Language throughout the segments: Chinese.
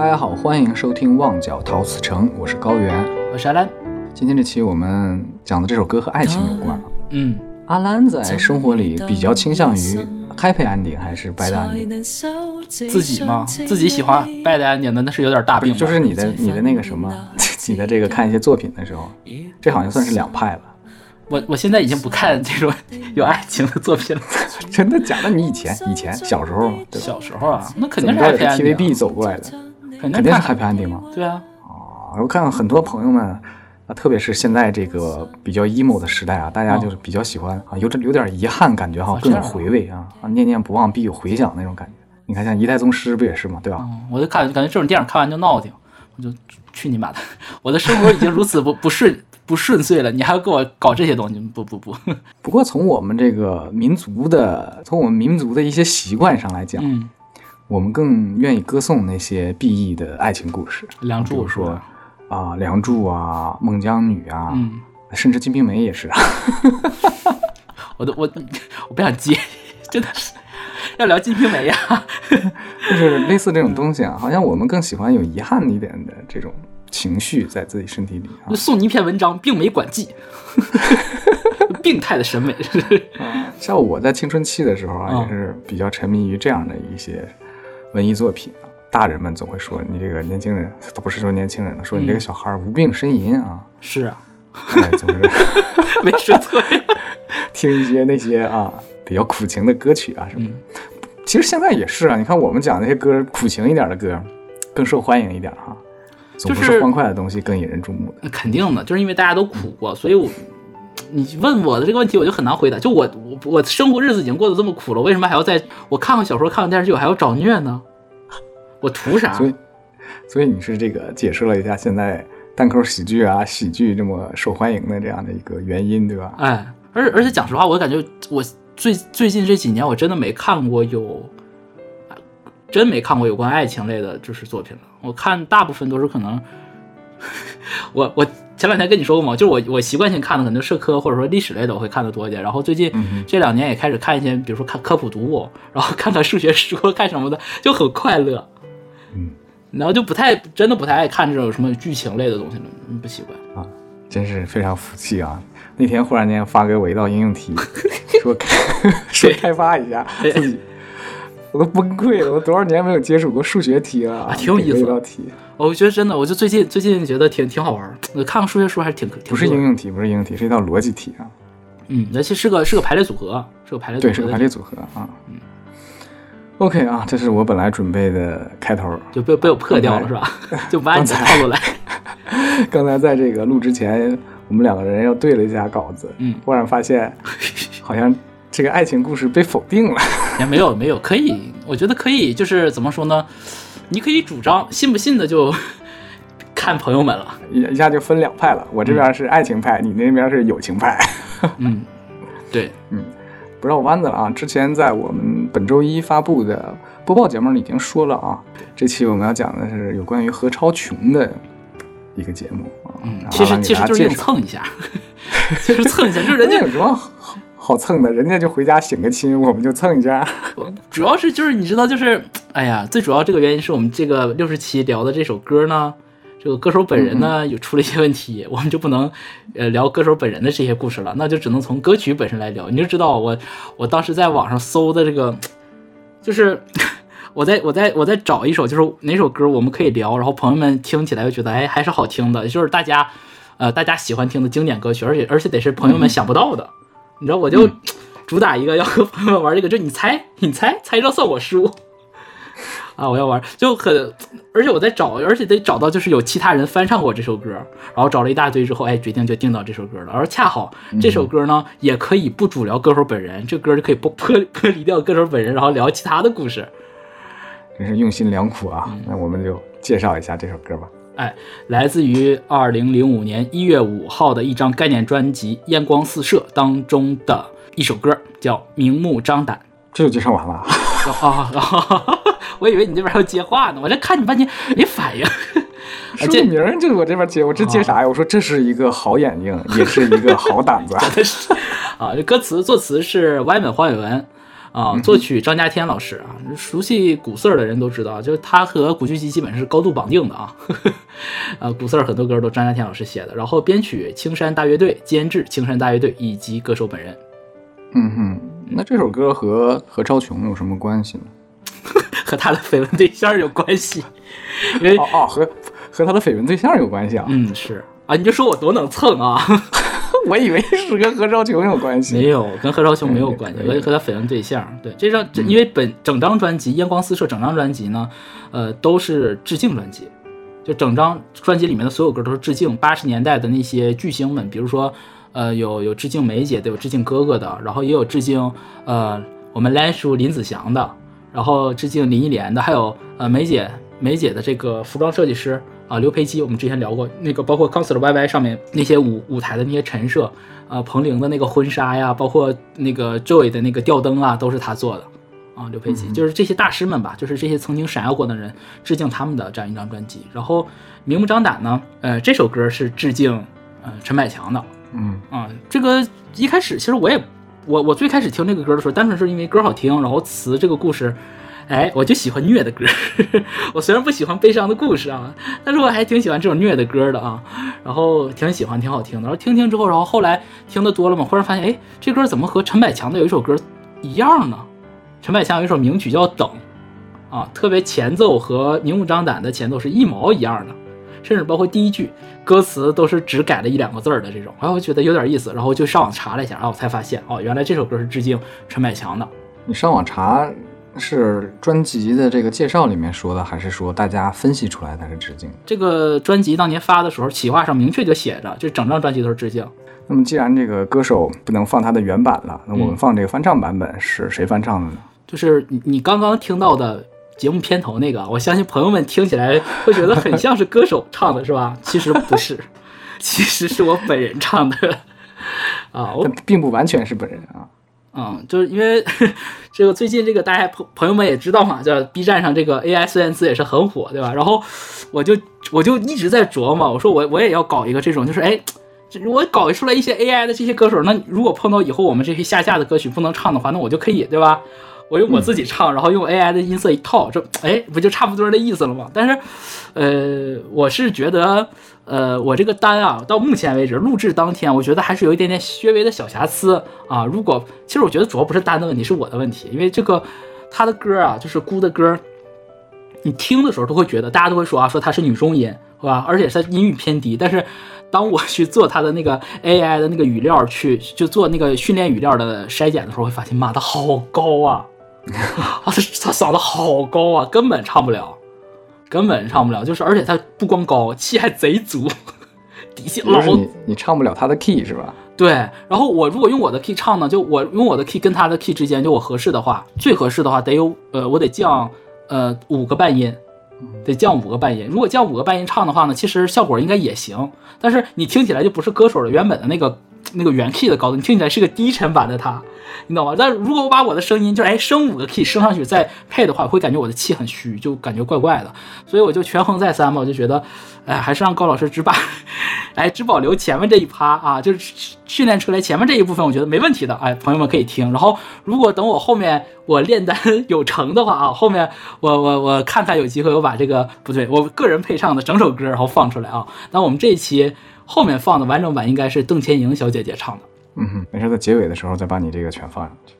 大家好，欢迎收听《旺角陶瓷城》，我是高原。我是阿兰。今天这期我们讲的这首歌和爱情有关。嗯，阿兰在生活里比较倾向于 happy ending 还是 bad ending？自己吗？自己喜欢 bad ending 的那是有点大病。就是你的你的那个什么，你的这个看一些作品的时候，这好像算是两派了。我我现在已经不看这种有爱情的作品了。真的假的？你以前以前小时候吗？对小时候啊，那肯定是 ending，TVB 走过来的，肯肯定是 happy ending 嘛？对啊，啊，我看很多朋友们啊，特别是现在这个比较 emo 的时代啊，大家就是比较喜欢啊，有点有点遗憾，感觉哈更有回味啊啊，念念不忘必有回响那种感觉。你看像一代宗师不也是吗？对吧？嗯我就看感觉这种电影看完就闹挺，我就去你妈的！我的生活已经如此不 不顺不顺遂了，你还要给我搞这些东西？不不不，不过从我们这个民族的，从我们民族的一些习惯上来讲，嗯，我们更愿意歌颂那些 B E 的爱情故事，梁比如说祝是吧？啊，梁祝啊，孟姜女啊，嗯，甚至《金瓶梅》也是啊。我都我我不想接，真的是要聊《金瓶梅》呀。就是类似这种东西啊，好像我们更喜欢有遗憾一点的这种情绪在自己身体里。送你一篇文章《并没管记》，病态的审美。像我在青春期的时候啊，嗯也是比较沉迷于这样的一些文艺作品啊。大人们总会说你这个年轻人，都不是说年轻人了，说你这个小孩儿无病呻吟啊，是啊，哎，总是 没说错。听一些那些啊比较苦情的歌曲啊什么的。其实现在也是啊，你看我们讲那些歌，苦情一点的歌，更受欢迎一点哈、总不就是是欢快的东西更引人注目的。那肯定的，就是因为大家都苦过，所以我你问我的这个问题，我就很难回答。就我我我生活日子已经过得这么苦了，为什么还要在我看看小说、看看电视剧，我还要找虐呢？我图啥？所以，所以你是这个解释了一下现在单口喜剧啊、喜剧这么受欢迎的这样的一个原因，对吧？哎，而而且讲实话，我感觉我最最近这几年，我真的没看过有，真没看过有关爱情类的就是作品了。我看大部分都是可能，我我前两天跟你说过吗，就是我我习惯性看的可能社科或者说历史类的我会看的多一点，然后最近嗯这两年也开始看一些，比如说看科普读物，然后看看数学书，看什么的，就很快乐。嗯，然后就不太真的不太爱看这种什么剧情类的东西了，嗯不习惯。啊，真是非常服气啊！那天忽然间发给我一道应用题，说开 说开发一下自己，我都崩溃了。我多少年没有接触过数学题了啊挺有意思道题，我觉得真的，我就最近最近觉得挺挺好玩看看数学书还是挺挺不是应用题，不是应用题，是一道逻辑题啊。嗯，那其实是个是个排列组合，是个排列组合，对，是个排列组合啊。嗯 OK 啊，这是我本来准备的开头。就被被我破掉了是吧？就不按你的套路来。刚才在这个录之前，我们两个人又对了一下稿子，嗯，忽然发现 好像这个爱情故事被否定了。也没有没有，可以，我觉得可以，就是怎么说呢？你可以主张，信不信的就 看朋友们了。一一下就分两派了，我这边是爱情派，你那边是友情派，嗯，对，嗯不绕弯子了啊！之前在我们本周一发布的播报节目里已经说了啊，这期我们要讲的是有关于何超琼的一个节目啊。嗯其实其实就是蹭一下，其实蹭一下，就是人家人家有什么好好蹭的？人家就回家省个亲，我们就蹭一下。主要是就是你知道，就是哎呀，最主要这个原因是我们这个六十期聊的这首歌呢，这个歌手本人呢有出了一些问题，我们就不能呃聊歌手本人的这些故事了，那就只能从歌曲本身来聊。你就知道我我当时在网上搜的这个，就是 我在我在我在找一首就是哪首歌我们可以聊，然后朋友们听起来又觉得哎还是好听的，就是大家呃大家喜欢听的经典歌曲，而且而且得是朋友们想不到的。你知道，我就主打一个要和朋友们玩这个，就你猜，你猜，猜着算我输。啊，我要玩，就很，而且我在找，而且得找到就是有其他人翻唱过这首歌，然后找了一大堆之后，哎，决定就定到这首歌了。而恰好这首歌呢，也可以不主聊歌手本人，这歌就可以不剥 剥离掉歌手本人，然后聊其他的故事。真是用心良苦啊！嗯那我们就介绍一下这首歌吧。哎，来自于二零零五年一月五号的一张概念专辑《烟光四射》当中的一首歌，叫《明目张胆》。这就介绍完了。啊啊！我以为你这边要接话呢，我这看你半天没反应。说个名儿就是我这边接，我这接啥呀？我说这是一个好眼睛，也是一个好胆子。啊，这歌词作词是歪本黄伟文，啊，作曲张家天老师啊，熟悉古色的人都知道，就是他和古巨基基本是高度绑定的啊。呃，古色很多歌都张家天老师写的，然后编曲青山大乐队，监制青山大乐队以及歌手本人。嗯哼，那这首歌和何超琼有什么关系呢？和他的绯闻对象有关系，因为哦哦，和和他的绯闻对象有关系啊。嗯是啊，你就说我多能蹭啊。我以为是跟何超琼有关系，没有，跟何超琼没有关系，对对和和他绯闻对象。对，这张这因为本整张专辑《烟光四射》整张专辑呢，呃，都是致敬专辑，就整张专辑里面的所有歌都是致敬八十年代的那些巨星们，比如说呃有有致敬梅姐的，有致敬哥哥的，然后也有致敬呃我们兰叔林子祥的，然后致敬林忆莲的，还有呃梅姐梅姐的这个服装设计师啊刘培基，我们之前聊过那个，包括 Concert YY 上面那些舞舞台的那些陈设，啊彭玲的那个婚纱呀，包括那个 Joy 的那个吊灯啊，都是他做的。啊，刘培基就是这些大师们吧，就是这些曾经闪耀过的人，致敬他们的这样一张专辑。然后明目张胆呢，呃，这首歌是致敬呃陈百强的。嗯啊，这个一开始其实我也我我最开始听这个歌的时候，单纯是因为歌好听，然后词这个故事，哎，我就喜欢虐的歌。我虽然不喜欢悲伤的故事啊，但是我还挺喜欢这种虐的歌的啊。然后挺喜欢，挺好听的。然后听听之后，然后后来听的多了嘛，忽然发现，哎，这歌怎么和陈百强的有一首歌一样呢？陈百强有一首名曲叫《等》，啊，特别前奏和明目张胆的前奏是一毛一样的，甚至包括第一句歌词都是只改了一两个字儿的这种，然后我觉得有点意思，然后就上网查了一下，然后我才发现，哦，原来这首歌是致敬陈百强的。你上网查是专辑的这个介绍里面说的，还是说大家分析出来它是致敬？这个专辑当年发的时候，企划上明确就写着，就整张专辑都是致敬。那么既然这个歌手不能放他的原版了，那我们放这个翻唱版本是谁翻唱的呢？就是你你刚刚听到的节目片头那个，我相信朋友们听起来会觉得很像是歌手唱的，是吧？其实不是，其实是我本人唱的。啊，我并不完全是本人啊。嗯，就是因为 这个最近这个大家朋朋友们也知道嘛，叫 B 站上这个 AI 孙燕姿也是很火，对吧？然后我就我就一直在琢磨，我说我我也要搞一个这种，就是哎，这我搞出来一些 AI 的这些歌手，那如果碰到以后我们这些下架的歌曲不能唱的话，那我就可以，对吧？我用我自己唱，然后用 AI 的音色一套，这哎不就差不多的意思了吗？但是，呃，我是觉得，呃，我这个单啊，到目前为止录制当天，我觉得还是有一点点略微的小瑕疵啊。如果其实我觉得主要不是单的问题，是我的问题，因为这个他的歌啊，就是姑的歌，你听的时候都会觉得，大家都会说啊，说它是女中音，是吧？而且它音域偏低，但是当我去做他的那个 AI 的那个语料去就做那个训练语料的筛检的时候，会发现，妈的好高啊！啊，他他嗓子好高啊，根本唱不了，根本唱不了。就是而且他不光高，气还贼足，底气老就是你你唱不了他的 key 是吧？对。然后我如果用我的 key 唱呢，就我用我的 key 跟他的 key 之间，就我合适的话，最合适的话得有呃，我得降呃五个半音，得降五个半音。如果降五个半音唱的话呢，其实效果应该也行，但是你听起来就不是歌手的原本的那个那个原 key 的高度，你听起来是个低沉版的他。你懂吗？但如果我把我的声音就哎升五个 key 升上去再配的话，会感觉我的气很虚，就感觉怪怪的。所以我就权衡再三吧，我就觉得，哎，还是让高老师只把，哎，只保留前面这一趴啊，就是训练出来前面这一部分，我觉得没问题的。哎，朋友们可以听。然后如果等我后面我炼丹有成的话啊，后面我我我看看有机会我把这个不对，我个人配唱的整首歌然后放出来啊。那我们这一期后面放的完整版应该是邓千莹小姐姐唱的。嗯哼，没事，在结尾的时候再把你这个全放上去。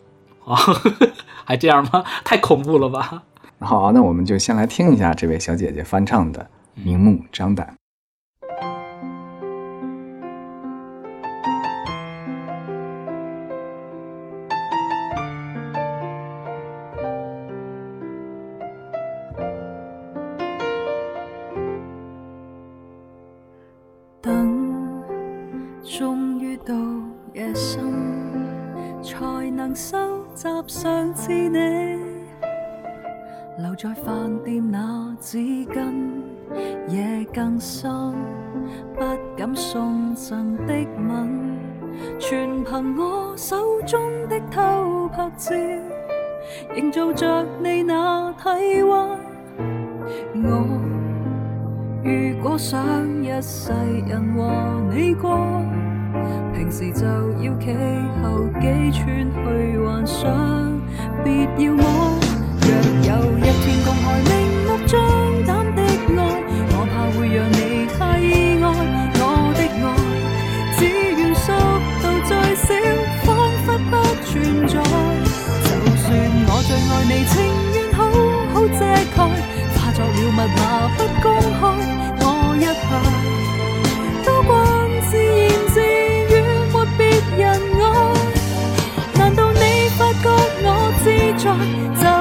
啊，还这样吗？太恐怖了吧！好，那我们就先来听一下这位小姐姐翻唱的《明目张胆》。上次你留在飯店那紙巾，夜更深，不敢送赠的吻，全憑我手中的偷拍照，營造着你那體溫。我如果想一世人和你過，平時就要企後幾寸去幻想，别要我。若有一天公開明目张胆的爱，我怕会让你太意外。我的爱只愿速度最少，仿佛不存在。就算我最爱你，情愿好好遮盖，化作了密码不公开。我自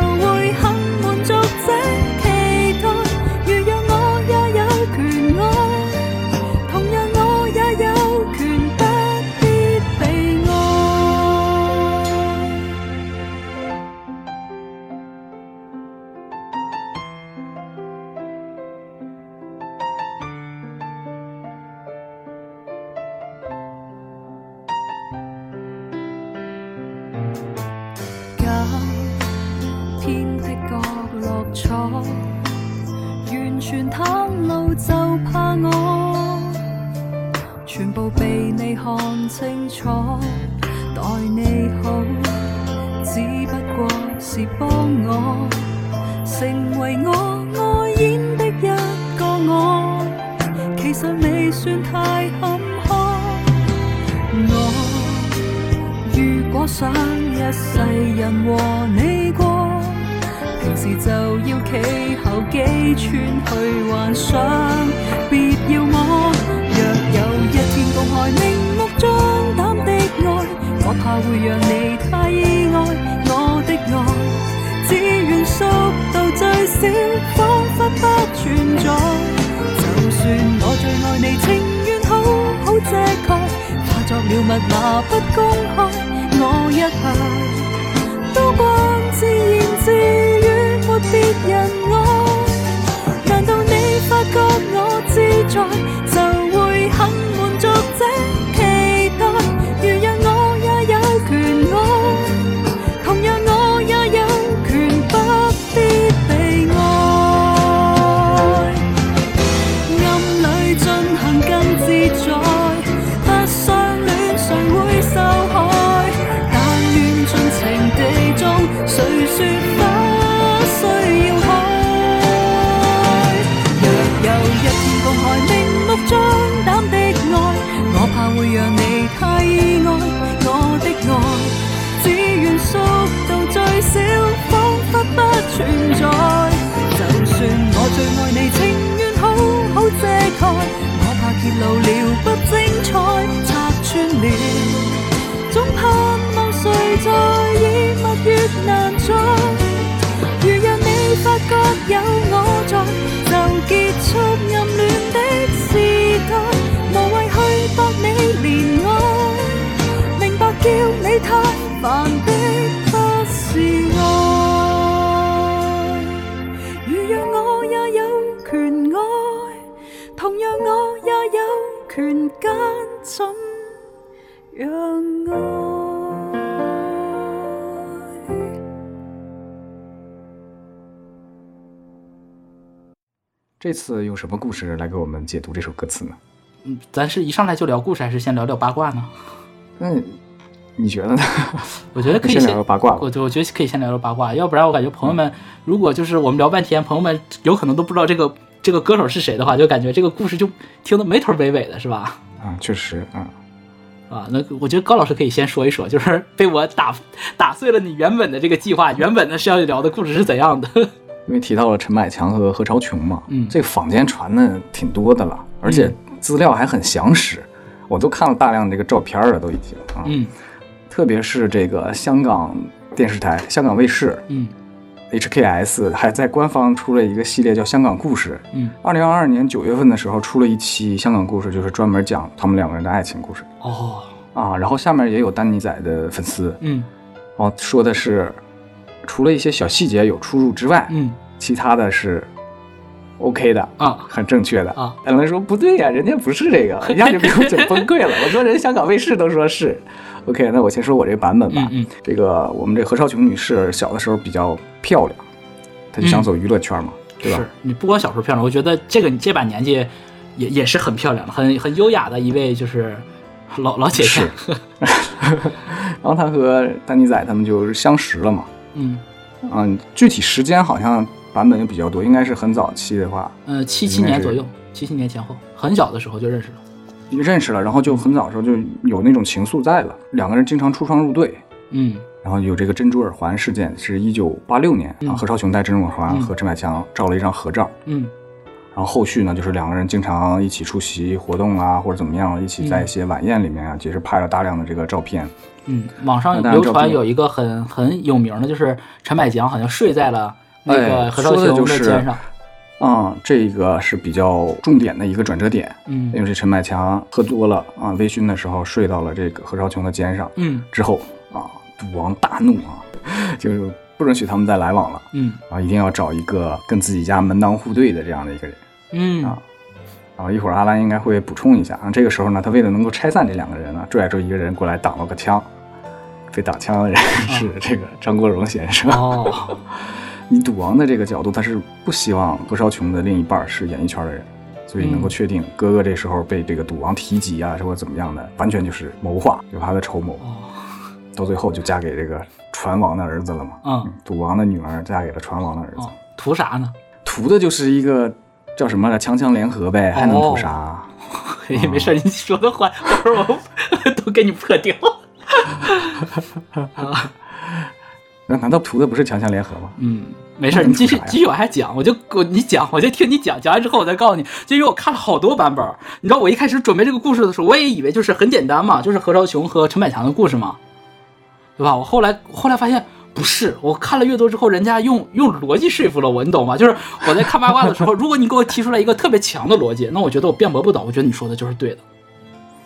这次用什么故事来给我们解读这首歌词呢？嗯，咱是一上来就聊故事，还是先聊聊八卦呢？那你觉得呢？我觉得可以 先聊聊八卦我就我觉得可以先聊聊八卦，要不然我感觉朋友们如果就是我们聊半天，朋友们有可能都不知道这个这个歌手是谁的话，就感觉这个故事就听得没头没尾的，是吧？啊，确实啊，啊，那我觉得高老师可以先说一说，就是被我打打碎了你原本的这个计划，原本的是要聊的故事是怎样的？因为提到了陈百强和何超琼嘛，嗯。这坊间传的挺多的了，而且资料还很详实，我都看了大量这个照片了，都已经啊，嗯。特别是这个香港电视台、香港卫视嗯。HKS 还在官方出了一个系列叫《香港故事》。嗯，二零二二年九月份的时候出了一期《香港故事》，就是专门讲他们两个人的爱情故事哦，啊。然后下面也有丹尼仔的粉丝，嗯。哦，说的是除了一些小细节有出入之外，嗯其他的是 OK 的，啊很正确的。啊有人说不对呀，人家不是这个，一下就给我整崩溃了。我说人香港卫视都说是，OK，那我先说我这个版本吧。嗯嗯这个我们这何超琼女士小的时候比较漂亮，她就想走娱乐圈嘛，对吧是？你不光小时候漂亮，我觉得这个你这把年纪也也是很漂亮的，很很优雅的一位就是老老姐姐是，然后他和丹尼仔他们就相识了嘛。嗯嗯，具体时间好像版本也比较多，应该是很早期的话呃，七七年左右，七七年前后，很小的时候就认识了。认识了，然后就很早的时候就有那种情愫在了，两个人经常出双入对。嗯然后有这个珍珠耳环事件，是一九八六年嗯啊，何超琼戴珍珠耳环嗯和陈百强照了一张合照。嗯然后后续呢，就是两个人经常一起出席活动啊，或者怎么样，一起在一些晚宴里面啊，也是拍了大量的这个照片。嗯，网上流传有一个很很有名的，就是陈百强好像睡在了那个哎何超琼的肩上。啊、这个是比较重点的一个转折点，嗯因为这陈百强喝多了啊，微醺的时候睡到了这个何超琼的肩上，嗯之后啊，赌王大怒啊，就是不允许他们再来往了嗯啊，一定要找一个跟自己家门当户对的这样的一个人。嗯啊然后一会儿阿兰应该会补充一下啊。这个时候呢，他为了能够拆散这两个人呢，拽着一个人过来挡了个枪。被打枪的人 是这个张国荣先生。哦 以赌王的这个角度，他是不希望何超琼的另一半是演艺圈的人，所以能够嗯确定哥哥这时候被这个赌王提及啊，或者怎么样的，完全就是谋划，有他的筹谋。哦 到最后就嫁给这个船王的儿子了嘛。嗯赌王的女儿嫁给了船王的儿子，哦，图啥呢？图的就是一个叫什么来，强强联合呗，还能图啥？哦嘿，没事，你说的话，会儿我都给你破掉。啊，那难道图的不是强强联合吗？嗯，没事，你继续继续往下讲，我就我你讲，我就听你讲，讲完之后我再告诉你。就因为我看了好多版本，你知道我一开始准备这个故事的时候，我也以为就是很简单嘛，就是何超琼和陈百强的故事嘛，对吧？我后来后来发现不是，我看了越多之后，人家用用逻辑说服了我，你懂吗？就是我在看八卦的时候，如果你给我提出来一个特别强的逻辑，那我觉得我辩驳不倒，我觉得你说的就是对的。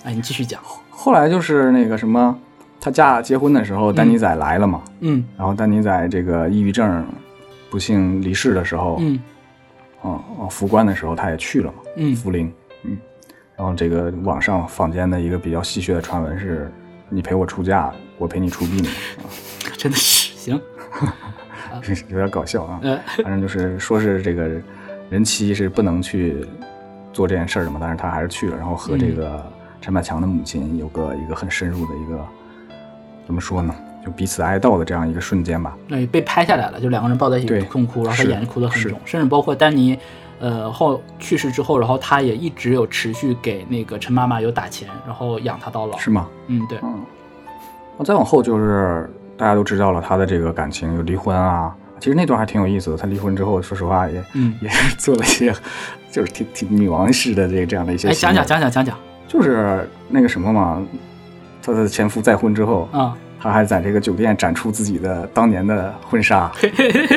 哎，你继续讲。后来就是那个什么，他嫁结婚的时候，丹尼仔来了嘛，嗯。然后丹尼仔这个抑郁症不幸离世的时候，嗯。嗯，哦扶棺的时候他也去了嘛，嗯。扶灵，嗯，然后这个网上坊间的一个比较戏谑的传闻是，你陪我出嫁，我陪你出殡，啊，真的是行。有点搞笑啊，呃。反正就是说是这个人妻是不能去做这件事的嘛，但是他还是去了，然后和这个陈百强的母亲有个一个很深入的一个怎么说呢，就彼此哀悼的这样一个瞬间吧。对，被拍下来了，就两个人抱在一起痛哭，然后他眼睛哭得很是重，甚至包括丹尼，呃后去世之后，然后他也一直有持续给那个陈妈妈有打钱，然后养她到老。是吗？嗯，对，嗯，那再往后就是大家都知道了他的这个感情有离婚啊，其实那段还挺有意思的。他离婚之后，说实话也、嗯也是 做了一些，就是挺挺女王式的这个这样的一些哎。讲讲讲讲讲讲就是那个什么嘛，他的前夫再婚之后，啊，他还在这个酒店展出自己的当年的婚纱，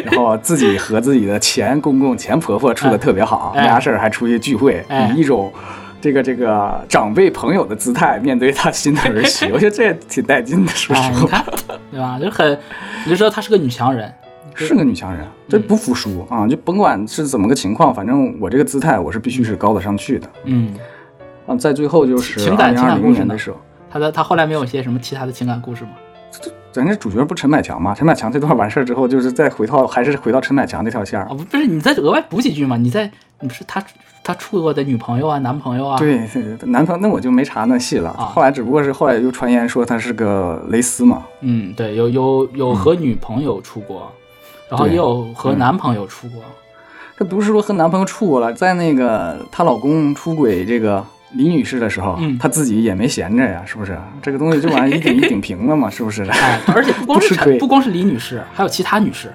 然后自己和自己的前公公、前婆婆处的特别好，哎没啥事儿还出去聚会，哎以一种这个这个长辈朋友的姿态面对他新的儿媳，我觉得这也挺带劲的，说哎，实话。对吧？就很，你就知道她是个女强人。是个女强人，这不服输啊！就甭管是怎么个情况，反正我这个姿态我是必须是高得上去的嗯，啊！在最后就是二零二零年的时候，她的他后来没有一些什么其他的情感故事吗？咱这主角不陈百强吗？陈百强这段完事儿之后，就是再回到还是回到陈百强这条线儿啊，。不不是，你再额外补几句嘛？你在你是他他处过的女朋友啊、男朋友啊？，对对，男朋友那我就没查那戏了。啊后来只不过是后来又传言说他是个蕾丝嘛，嗯，对，有有有和女朋友出过，然后也有和男朋友出过。她不是说和男朋友处过了，在那个她老公出轨这个李女士的时候，嗯她自己也没闲着呀，是不是？这个东西这玩意儿一顶一顶平了嘛，是不是？哎，而且不光是 不不光是李女士，还有其他女士。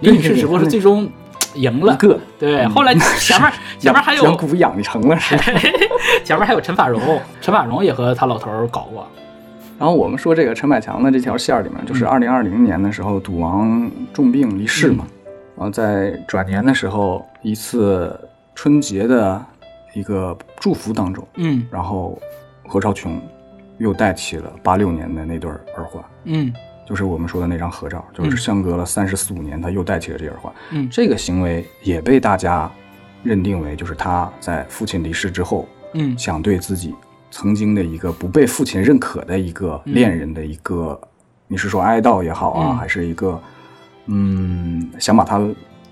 李女士只不过是最终赢了一，个对，后来 前面前面还有养蛊养成了是吧？前面还有陈法蓉，陈法蓉也和他老头儿搞过。然后我们说这个陈百强的这条线儿里面，就是二零二零年的时候，赌王重病离世嘛，然后在转年的时候，一次春节的一个祝福当中，嗯然后何超琼又戴起了八六年的那对耳环，嗯就是我们说的那张合照，就是嗯相隔了三十四五年，他又戴起了这耳环。嗯这个行为也被大家认定为，就是他在父亲离世之后，嗯想对自己曾经的一个不被父亲认可的一个恋人的一个，你是说哀悼也好啊，嗯还是一个，嗯，想把他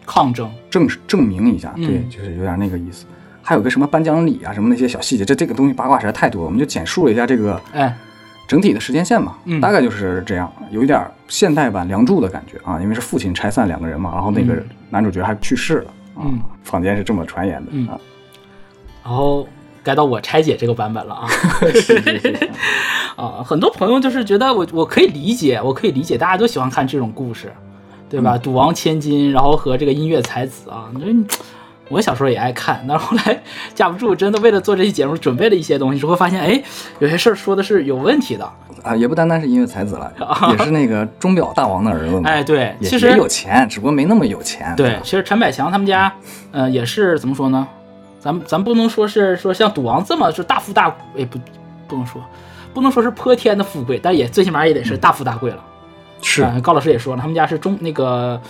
抗争。证证明一下，嗯对，就是有点那个意思。还有个什么颁奖礼啊，什么那些小细节，这这个东西八卦实在太多了，我们就简述了一下这个哎，整体的时间线嘛，嗯大概就是这样，有一点现代版《梁祝》的感觉啊，因为是父亲拆散两个人嘛，然后那个嗯男主角还去世了啊，嗯坊间是这么传言的、嗯啊。然后该到我拆解这个版本了啊。是是是 啊，很多朋友就是觉得我我可以理解，我可以理解，大家都喜欢看这种故事，对吧？赌王千金，然后和这个音乐才子啊，你说我小时候也爱看，但是后来架不住，真的为了做这期节目准备了一些东西，之后发现，哎，有些事儿说的是有问题的。啊，也不单单是音乐才子了，也是那个钟表大王的儿子嘛。哎，对，其实也有钱，只不过没那么有钱。对，其实陈百强他们家，呃，也是怎么说呢？咱咱不能说是说像赌王这么是大富大贵，哎不，不能说，不能说是泼天的富贵，但也最起码也得是大富大贵了。是呃高老师也说了，他们家是中那个，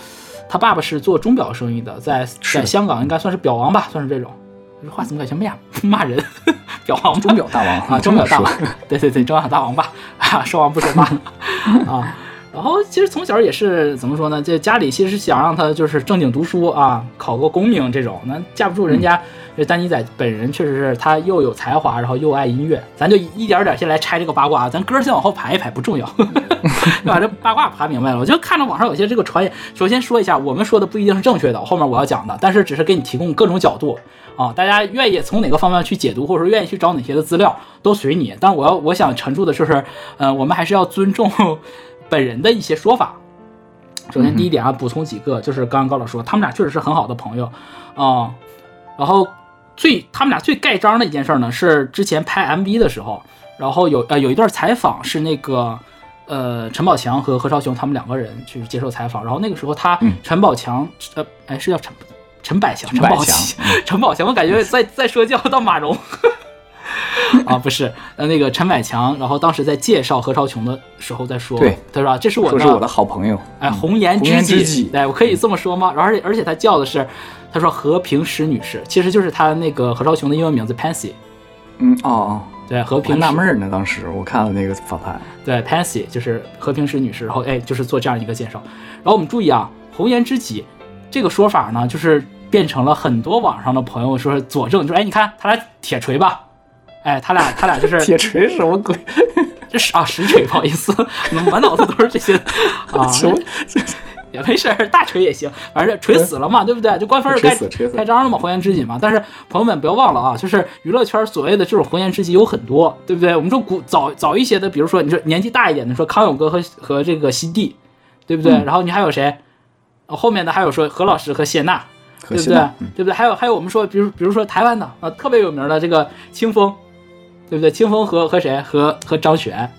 他爸爸是做钟表生意的，在在香港应该算是表王吧，算是这种。这话怎么感觉骂 骂人？表王钟表大王啊，钟表大王，对对对，钟表大王吧，啊，说王不说骂啊。然后其实从小也是怎么说呢？这家里其实是想让他就是正经读书啊，考个功名这种。那架不住人家这丹尼仔本人确实是他又有才华，然后又爱音乐。咱就一点点先来拆这个八卦啊，咱歌先往后排一排不重要，把这八卦排明白了。我就看着网上有些这个传言，首先说一下，我们说的不一定是正确的，后面我要讲的，但是只是给你提供各种角度啊，大家愿意从哪个方面去解读，或者说愿意去找哪些的资料都随你。但我要我想陈述的就是，呃，我们还是要尊重本人的一些说法。首先第一点啊，补充几个，就是刚刚高老师说，他们俩确实是很好的朋友啊、然后最他们俩最盖章的一件事呢，是之前拍 MV 的时候，然后有呃有一段采访是那个呃陈宝强和何超雄他们两个人去接受采访，然后那个时候他、嗯陈宝强呃哎是叫陈陈百强陈宝强 陈宝强，我感觉在在说教到马蓉。啊，不是，呃，那个陈百强，然后当时在介绍何超琼的时候在说，对，他说啊这是我说是我的好朋友。哎，红颜知己，己对，我可以这么说吗？然后而且而且他叫的是，他说和平石女士，其实就是他那个何超琼的英文名字 Pansy，嗯，哦哦，对，和平纳闷儿呢，当时我看了那个访谈。对 Pansy 就是和平石女士，然后哎就是做这样一个介绍。然后我们注意啊，红颜知己这个说法呢，就是变成了很多网上的朋友说佐证，就说哎你看他俩铁锤吧，哎他俩他俩就是铁锤什么鬼？这是啊实锤，不好意思，满脑子都是这些 啊。什么？也没事儿，大锤也行，反正锤死了嘛，对不对？就官方是开开张了嘛，红颜知己嘛。但是朋友们不要忘了啊，就是娱乐圈所谓的这种红颜知己有很多，对不对？我们说古早早一些的，比如说你说年纪大一点的，说康永哥和和这个新帝，对不对？嗯然后你还有谁？呃后面的还有说何老师和谢娜，对不对对不对？还有还有我们说，比如比如说台湾的啊，特别有名的这个清风，对不对？清风和和谁？和和张悬，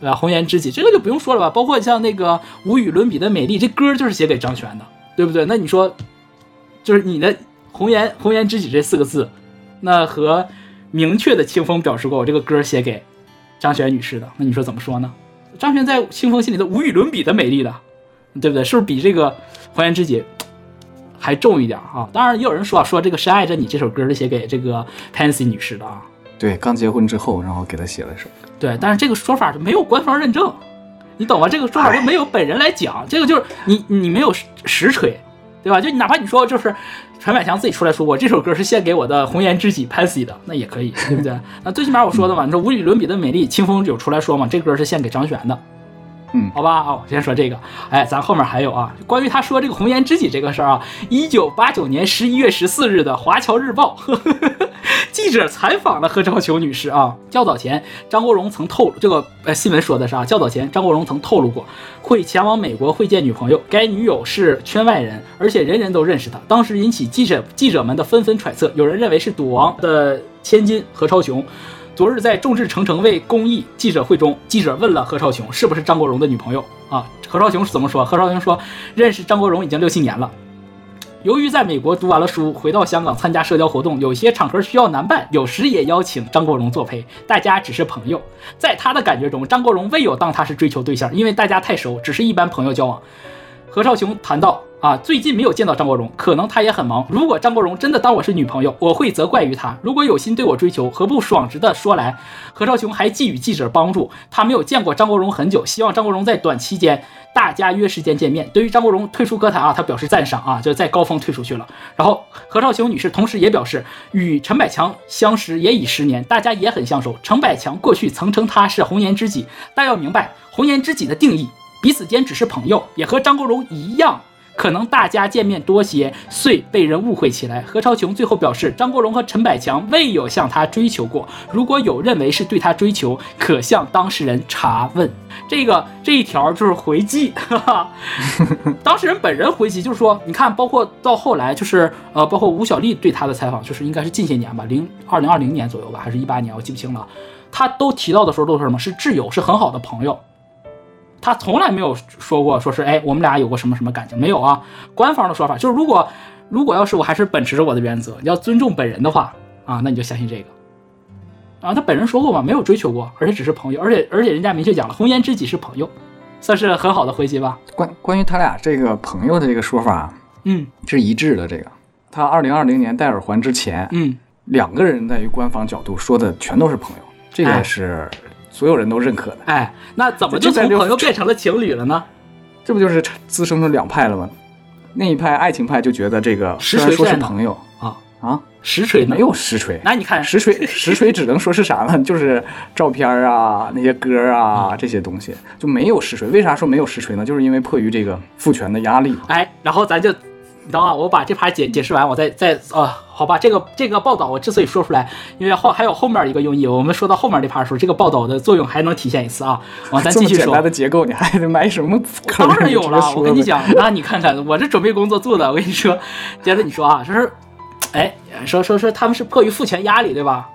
对吧？红颜知己这个就不用说了吧。包括像那个无与伦比的美丽，这歌就是写给张悬的，对不对？那你说，就是你的红颜红颜知己这四个字，那和明确的清风表示过我这个歌写给张悬女士的，那你说怎么说呢？张悬在清风心里头无与伦比的美丽的，对不对？是不是比这个红颜知己还重一点啊？当然，也有人说啊，说这个《深爱着你》这首歌是写给这个 Pansy 女士的啊。对，刚结婚之后，然后给他写了一首。对，但是这个说法就没有官方认证，你懂吗？这个说法就没有本人来讲，这个就是你你没有实实锤，对吧？就哪怕你说就是陈百强自己出来说我这首歌是献给我的红颜知己 Pansy 的，那也可以，对不对？那最起码我说的嘛，你说无与伦比的美丽，清风有出来说嘛，这歌是献给张悬的。嗯好吧啊，我先说这个，哎，咱后面还有啊，关于他说这个红颜知己这个事儿啊，一九八九年十一月十四日的《华侨日报》呵呵呵记者采访了何超琼女士啊。较早前，张国荣曾透露这个呃新闻说的是啊，较早前张国荣曾透露过会前往美国会见女朋友，该女友是圈外人，而且人人都认识她。当时引起记者记者们的纷纷揣测，有人认为是赌王的千金何超琼。昨日在众志成城为公益记者会中，记者问了何超琼是不是张国荣的女朋友啊？何超琼是怎么说？何超琼说认识张国荣已经六七年了。由于在美国读完了书，回到香港参加社交活动，有些场合需要男伴，有时也邀请张国荣作陪，大家只是朋友。在他的感觉中，张国荣未有当他是追求对象，因为大家太熟，只是一般朋友交往。何少琼谈到啊，最近没有见到张国荣，可能他也很忙。如果张国荣真的当我是女朋友，我会责怪于他。如果有心对我追求，何不爽直的说来？何超琼还寄予记者帮助，他没有见过张国荣很久，希望张国荣在短期间大家约时间见面。对于张国荣退出歌坛啊，他表示赞赏啊，就是在高峰退出去了。然后何超琼女士同时也表示，与陈百强相识也已十年，大家也很相熟。陈百强过去曾称他是红颜知己，但要明白红颜知己的定义，彼此间只是朋友，也和张国荣一样。可能大家见面多些，遂被人误会起来。何超琼最后表示，张国荣和陈百强未有向他追求过。如果有认为是对他追求，可向当事人查问。这个这一条就是回击，哈哈。当事人本人回击就是说，你看，包括到后来，就是呃，包括吴小莉对他的采访，就是应该是近些年吧，零二零二零年左右吧，还是一八年，我记不清了。他都提到的时候都是什么？是挚友，是很好的朋友。他从来没有说过，说是哎，我们俩有过什么什么感情，没有啊。官方的说法就是，如果如果要是我还是秉持着我的原则，你要尊重本人的话啊，那你就相信这个。啊，他本人说过嘛，没有追求过，而且只是朋友，而且而且人家明确讲了，红颜知己是朋友，算是很好的回击吧。关关于他俩这个朋友的这个说法嗯是一致的。这个他二零二零年戴耳环之前，嗯，两个人在于官方角度说的全都是朋友，这哎个是所有人都认可的。哎，那怎么就从朋友变成了情侣了呢？这不就是滋生出两派了吗？那一派爱情派就觉得这个实虽然说是朋友啊，啊，实锤没？有实锤。那你看，实锤实锤只能说是啥呢？就是照片啊，那些歌啊，这些东西就没有实锤。为啥说没有实锤呢？就是因为迫于这个父权的压力。哎，然后咱就，你等会我把这盘解解释完，我再再呃，好吧，这个这个报道我之所以说出来，因为后还有后面一个用意，我们说到后面这盘的时候，这个报道的作用还能体现一次啊。完，咱继续说简单。的结构，你还得买什么？当然有了，我跟你讲，那你看看我这准备工作做的，我跟你说，接着你说啊，说是，哎，说说说他们是迫于父权压力，对吧？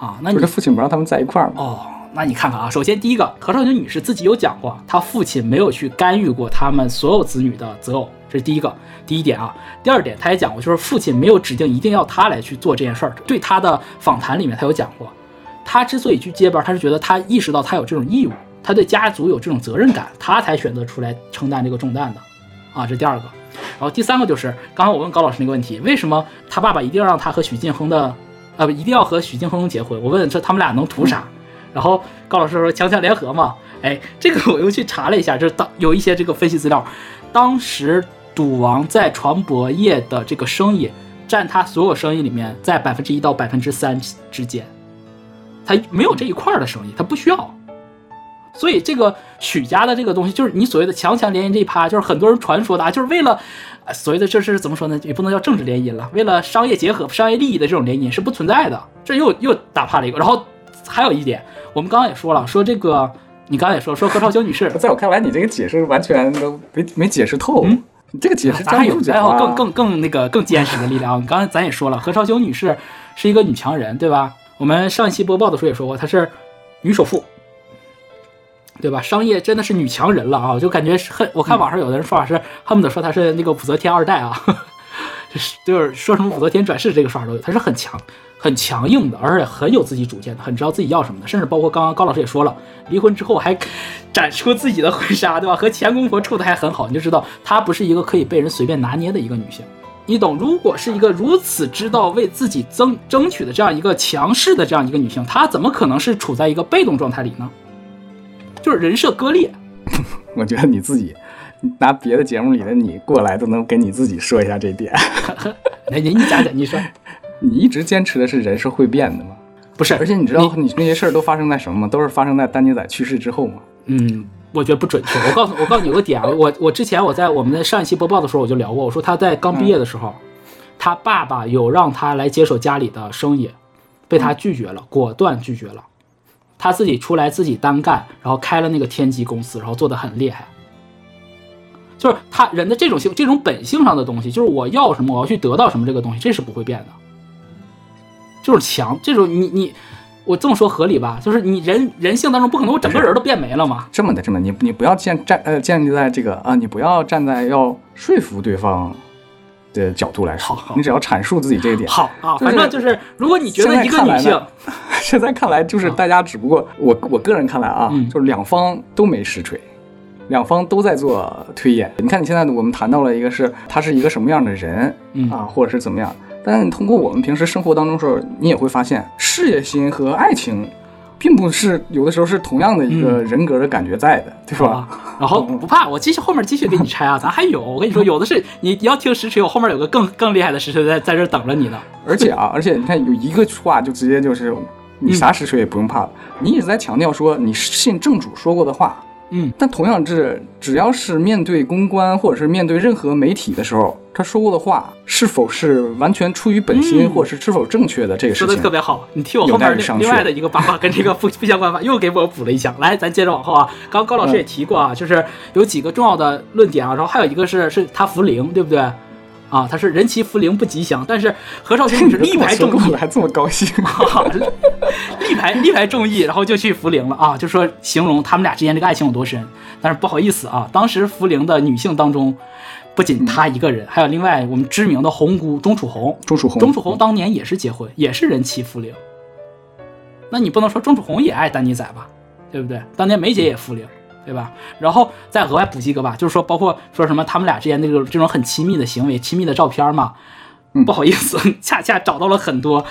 啊，那你的父亲不让他们在一块儿吗？哦，那你看看啊，首先第一个，何少琼女士自己有讲过，她父亲没有去干预过他们所有子女的择偶，这是第一个，第一点啊。第二点，她也讲过，就是父亲没有指定一定要她来去做这件事儿。对她的访谈里面，她有讲过，她之所以去接班，她是觉得她意识到她有这种义务，她对家族有这种责任感，她才选择出来承担这个重担的，啊，这第二个。然后第三个就是刚刚我问高老师那个问题，为什么他爸爸一定要让他和许晋亨的，呃，一定要和许晋亨结婚？我问这他们俩能图啥？然后高老师说强强联合嘛，哎，这个我又去查了一下，就是当有一些这个分析资料，当时赌王在船舶业的这个生意占他所有生意里面在百分之一到百分之三之间，他没有这一块儿的生意，他不需要。所以这个许家的这个东西，就是你所谓的强强联姻这一趴，就是很多人传说的啊，就是为了所谓的这是怎么说呢？也不能叫政治联姻了，为了商业结合、商业利益的这种联姻是不存在的。这又又打趴了一个。然后还有一点，我们刚刚也说了，说这个你刚才也说说何超琼女士，在我看来，你这个解释完全都没没解释透。嗯你这个解释咱还有还有啊更更更那个更坚实的力量。刚才咱也说了，何超琼女士是一个女强人，对吧？我们上一期播报的时候也说过，她是女首富，对吧？商业真的是女强人了啊！我就感觉恨，我看网上有的人说法是恨不得说她是那个武则天二代啊，就是就是说什么武则天转世这个说法都有。她是很强、很强硬的，而且很有自己主见的，很知道自己要什么的。甚至包括刚刚高老师也说了，离婚之后还展出自己的婚纱，对吧？和前公婆处的还很好，你就知道她不是一个可以被人随便拿捏的一个女性。你懂？如果是一个如此知道为自己争争取的这样一个强势的这样一个女性，她怎么可能是处在一个被动状态里呢？就是人设割裂。我觉得你自己拿别的节目里 的你过来，都能给你自己说一下这点。来，你你讲讲，你说你一直坚持的是人是会变的吗？不是？而且你知道你那些事儿都发生在什么吗？都是发生在丹尼仔去世之后吗。嗯，我觉得不准确。我告诉我告诉你有个点啊，我我之前我在我们的上一期播报的时候我就聊过，我说他在刚毕业的时候，他爸爸有让他来接手家里的生意，被他拒绝了，果断拒绝了。他自己出来自己单干，然后开了那个天机公司，然后做的很厉害。就是他人的这种性这种本性上的东西，就是我要什么，我要去得到什么，这个东西这是不会变的。就是强，这种你你，我这么说合理吧？就是你人人性当中不可能我整个人都变没了嘛。这么的，这么的你你不要建站呃建立在这个啊，你不要站在要说服对方的角度来说，好好你只要阐述自己这一点。好啊，反正就是，如果你觉得一个女性，现在看来就是大家只不过我我个人看来啊，嗯就是两方都没实锤，两方都在做推演。你看，你现在我们谈到了一个是他是一个什么样的人，嗯啊，或者是怎么样，但是你通过我们平时生活当中时候，你也会发现，事业心和爱情，并不是有的时候是同样的一个人格的感觉在的，对吧？然后不怕，我继续后面继续给你拆啊，咱还有，我跟你说，有的是你你要听实锤，我后面有个更更厉害的实锤在在这等着你呢。而且啊，而且你看有一个话就直接就是，你啥实锤也不用怕了，你一直在强调说你信正主说过的话，嗯，但同样是只要是面对公关或者是面对任何媒体的时候，他说过的话是否是完全出于本心，嗯或者是是否正确的这个事情说的，特别好，你替我后面另外的一个八卦跟这个不不相关吧，又给我补了一枪。来，咱接着往后啊，刚刚高老师也提过啊，就是有几个重要的论点啊，然后还有一个是是他扶灵，对不对？啊，他是人骑扶灵不吉祥，但是何少卿是 力排众议，还这么高兴，力排力排众议，然后就去扶灵了啊，就说形容他们俩之间这个爱情有多深。但是不好意思啊，当时扶灵的女性当中，不仅她一个人，还有另外我们知名的红姑钟楚红。钟楚红，钟楚红当年也是结婚，也是人妻扶灵。那你不能说钟楚红也爱丹尼仔吧，对不对？当年梅姐也扶灵，对吧？然后再额外补几个吧，就是说包括说什么他们俩之间那个这种很亲密的行为、亲密的照片嘛。嗯不好意思，恰恰找到了很多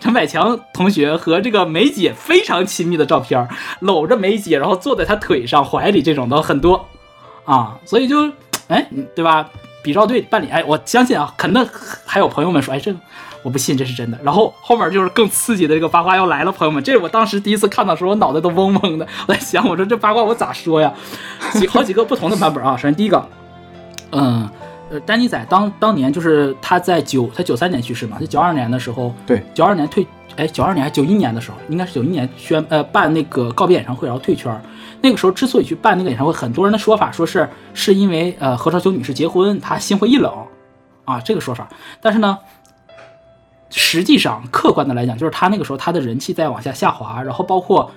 陈百强同学和这个梅姐非常亲密的照片，搂着梅姐，然后坐在她腿上、怀里这种的很多啊，所以就哎，对吧？比照对办理，哎，我相信啊，肯定还有朋友们说，哎，这个我不信这是真的。然后后面就是更刺激的这个八卦要来了，朋友们，这是我当时第一次看到的时候，我脑袋都嗡嗡的，我在想，我说这八卦我咋说呀？几好几个不同的版本啊。首先第一个，嗯。呃，丹尼仔当当年就是他在九，他九三年去世嘛，他九二年的时候，对，九二年退，哎，九二年还九一年的时候，应该是九一年宣呃办那个告别演唱会，然后退圈。那个时候之所以去办那个演唱会，很多人的说法说是是因为呃何超琼女士结婚，他心灰意冷啊这个说法。但是呢，实际上客观的来讲，就是他那个时候他的人气在往下下滑，然后包括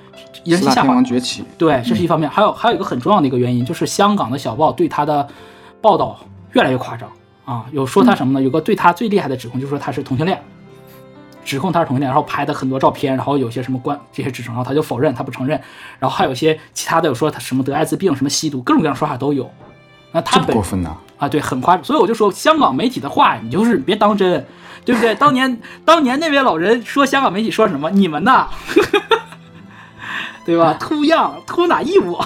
人气下滑崛起，对，这是一方面，还有还有一个很重要的一个原因，就是香港的小报对他的报道越来越夸张啊，有说他什么呢？有个对他最厉害的指控，就是说他是同性恋，指控他是同性恋，然后拍的很多照片，然后有些什么关这些指称，然后他就否认，他不承认，然后还有一些其他的有说他什么得艾滋病，什么吸毒，各种各样说法都有。那他本过分呐、啊，对，很夸张。所以我就说，香港媒体的话，你就是别当真，对不对？当年当年那位老人说香港媒体说什么，你们呐，对吧？秃样秃哪义务，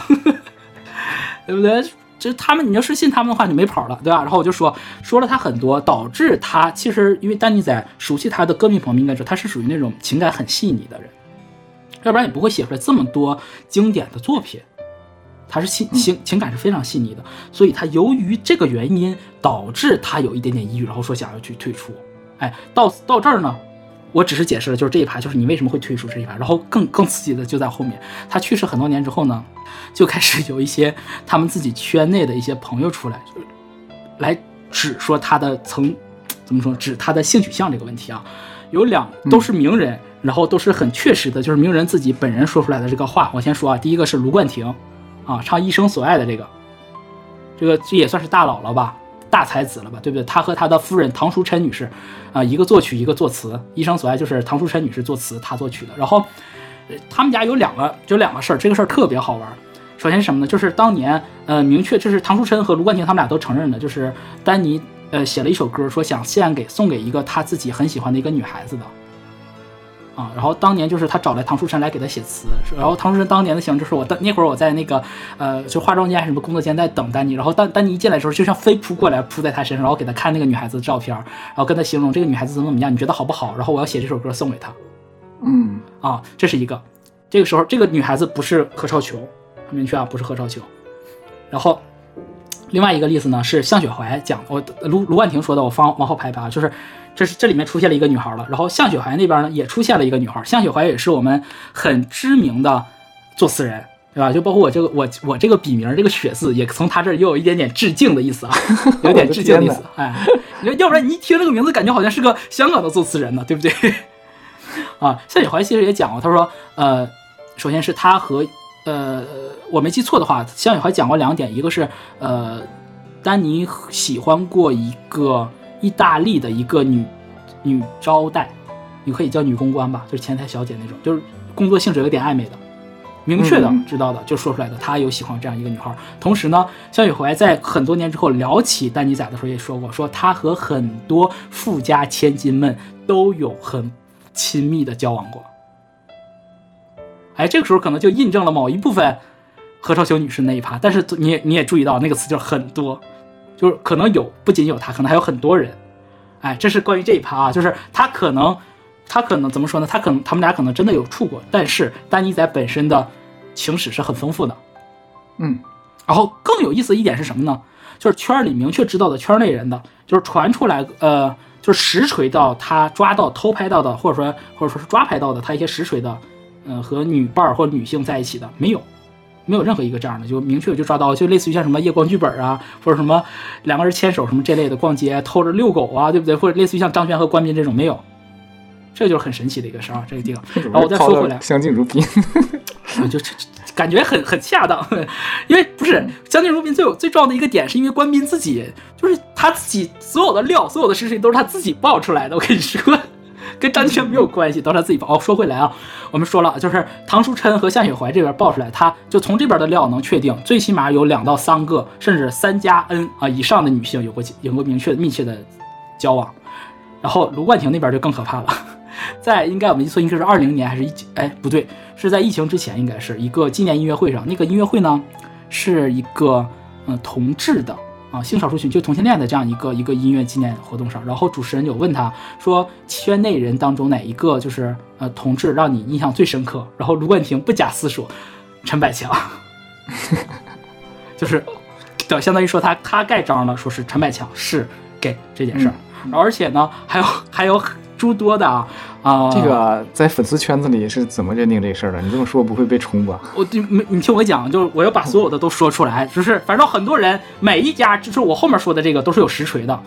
对不对？就他们，你要是信他们的话，你没跑了，对吧？然后我就说说了他很多，导致他其实因为丹尼仔熟悉他的歌迷朋友们应该知道，他是属于那种情感很细腻的人，要不然也不会写出来这么多经典的作品。他是情情情感是非常细腻的，所以他由于这个原因导致他有一点点抑郁，然后说想要去退出。哎，到到这儿呢，我只是解释了就是这一排，就是你为什么会退出这一排。然后更更刺激的就在后面，他去世很多年之后呢，就开始有一些他们自己圈内的一些朋友出来，就来指说他的曾怎么说指他的性取向这个问题啊，有两都是名人，然后都是很确实的，就是名人自己本人说出来的这个话。我先说啊，第一个是卢冠廷。啊，唱《一生所爱》的这个，这个这也算是大佬了吧，大才子了吧，对不对？他和他的夫人唐淑琛女士，啊，一个作曲，一个作词，《一生所爱》就是唐淑琛女士作词，他作曲的。然后，呃他们家有两个，就两个事儿，这个事儿特别好玩。首先是什么呢？就是当年，呃，明确就是唐淑琛和卢冠廷他们俩都承认的，就是丹尼，呃，写了一首歌，说想献给送给一个他自己很喜欢的一个女孩子的。啊，然后当年就是他找来唐书琛来给他写词，然后唐书琛当年的形容就是我的那会儿我在那个呃就化妆间还是什么工作间在等丹尼，然后丹丹尼一进来的时候就像飞扑过来扑在他身上，然后给他看那个女孩子的照片，然后跟他形容这个女孩子怎么怎么样，你觉得好不好？然后我要写这首歌送给她。嗯，啊，这是一个。这个时候这个女孩子不是何超琼，很明确啊，不是何超琼。然后另外一个例子呢是向雪怀讲，我卢卢冠廷说的，我放往后排一排啊，就是。这是这里面出现了一个女孩了，然后向雪怀那边呢也出现了一个女孩，向雪怀也是我们很知名的作词人，对吧？就包括我这个我我这个笔名这个雪字，也从他这儿又有一点点致敬的意思啊，有点致敬的意思，哎，要不然你一听这个名字，感觉好像是个香港的作词人呢，对不对？啊，向雪怀其实也讲过，他说，呃，首先是他和呃，我没记错的话，向雪怀讲过两点，一个是呃，丹尼喜欢过一个。意大利的一个女女招待，你可以叫女公关吧，就是前台小姐那种，就是工作性质有点暧昧的。明确的知道的，就说出来的，他有喜欢这样一个女孩。同时呢，向雪怀在很多年之后聊起丹尼仔的时候也说过，说他和很多富家千金们都有很亲密的交往过。哎，这个时候可能就印证了某一部分何超琼女士那一趴，但是你也你也注意到那个词就是很多，就是可能有不仅有他，可能还有很多人。哎，这是关于这一趴啊，就是他可能，他可能怎么说呢？他可能他们俩可能真的有处过，但是丹尼仔本身的情史是很丰富的。嗯然后更有意思的一点是什么呢？就是圈儿里明确知道的圈内人的，就是传出来，呃，就是实锤到他抓到、偷拍到的，或者说或者说是抓拍到的他一些实锤的，呃，和女伴儿或女性在一起的没有，没有任何一个这样的，就明确就抓到，就类似于像什么夜光剧本啊，或者什么两个人牵手什么这类的逛街偷着遛狗啊，对不对？或者类似于像张轩和关斌这种没有，这就是很神奇的一个事儿啊，这个地方。然后我再说回来，相敬如宾。我 就感觉很很恰当，因为不是相敬如宾最有最重要的一个点，是因为官兵自己就是他自己所有的料，所有的事情都是他自己爆出来的。我跟你说，跟张轩没有关系，都是他自己爆。哦，说回来啊，我们说了，就是唐书琛和夏雪怀这边爆出来，他就从这边的料能确定，最起码有两到三个，甚至三加 n 啊以上的女性有过有过明确密切的交往。然后卢冠廷那边就更可怕了。在应该我们一错应该是二零年还是一九？哎，不对，是在疫情之前，应该是一个纪念音乐会上。那个音乐会呢，是一个嗯、同志的啊性少数群就同性恋的这样一个一个音乐纪念活动上。然后主持人有问他说，圈内人当中哪一个就是呃同志让你印象最深刻？然后卢冠廷不假思索，陈百强，就是等相当于说他他盖章了，说是陈百强是 gay 这件事儿。而且呢，还有还有诸多的啊啊、这个在粉丝圈子里是怎么认定这事儿的？你这么说不会被冲吧？我你没你听我讲，就是我要把所有的都说出来，就是反正很多人每一家，就是我后面说的这个都是有实锤的，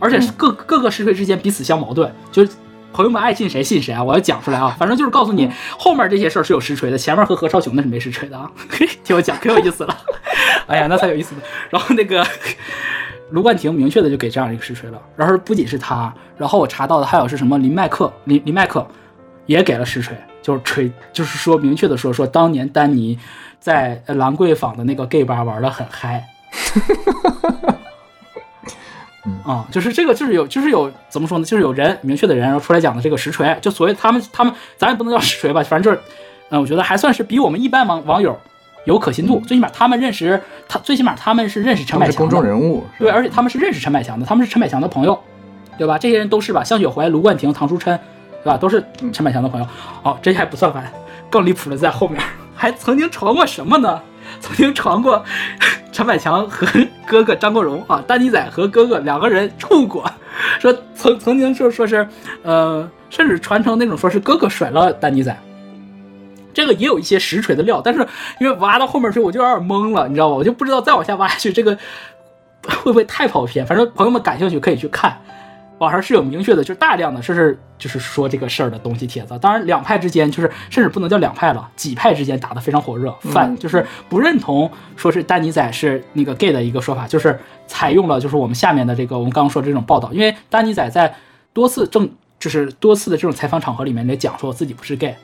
而且是各各个实锤之间彼此相矛盾，就是朋友们爱信谁信谁啊！我要讲出来啊，反正就是告诉你后面这些事儿是有实锤的，前面和何超琼那是没实锤的啊。听我讲，可有意思了，哎呀，那才有意思呢。然后那个卢冠廷明确的就给这样一个实锤了，然后不仅是他，然后我查到的还有是什么林麦克林林麦克也给了实锤，就是锤，就是说明确的说说当年丹尼在呃兰桂坊的那个 gay 吧玩的很嗨。啊、就是这个，就是有，就是有怎么说呢？就是有人明确的人，然后出来讲的这个实锤，就所谓他们他们，咱也不能叫实锤吧，反正就是，嗯、我觉得还算是比我们一般网网友有可信度，最起码他们认识他，最起码他们是认识陈百强的公众人物，对，而且他们是认识陈百强的，他们是陈百强的朋友，对吧？这些人都是吧？向雪怀、卢冠廷、唐书琛，对吧？都是陈百强的朋友。哦，这还不算完，更离谱的在后面，还曾经传过什么呢？曾经传过 陈百强和 哥哥张国荣啊，丹尼仔和哥哥两个人处过，说曾曾经说说是，呃，甚至传承那种说是哥哥甩了丹尼仔。这个也有一些实锤的料，但是因为挖到后面去，我就有点懵了，你知道吧？我就不知道再往下挖下去，这个 会不会太跑偏？反正朋友们感兴趣可以去看，网上是有明确的，就是大量的，这是就是说这个事儿的东西帖子。当然，两派之间就是甚至不能叫两派了，几派之间打得非常火热，反就是不认同说是丹尼仔是那个 gay 的一个说法，就是采用了就是我们下面的这个我们刚刚说的这种报道，因为丹尼仔在多次正就是多次的这种采访场合里面来讲说自己不是 gay。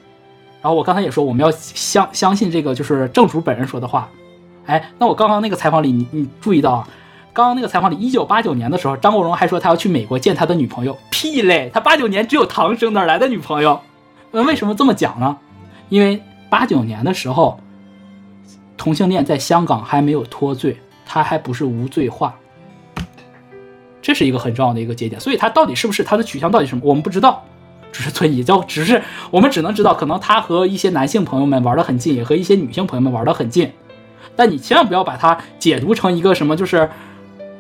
然后我刚才也说，我们要相相信这个就是正主本人说的话。哎，那我刚刚那个采访里，你你注意到啊？刚刚那个采访里，一九八九年的时候，张国荣还说他要去美国见他的女朋友。屁嘞，他八九年只有唐生，哪来的女朋友？那为什么这么讲呢？因为八九年的时候，同性恋在香港还没有脱罪，他还不是无罪化。这是一个很重要的一个节点，所以他到底是不是他的取向到底是什么，我们不知道。只是存疑，就只是我们只能知道，可能他和一些男性朋友们玩得很近，也和一些女性朋友们玩得很近。但你千万不要把它解读成一个什么，就是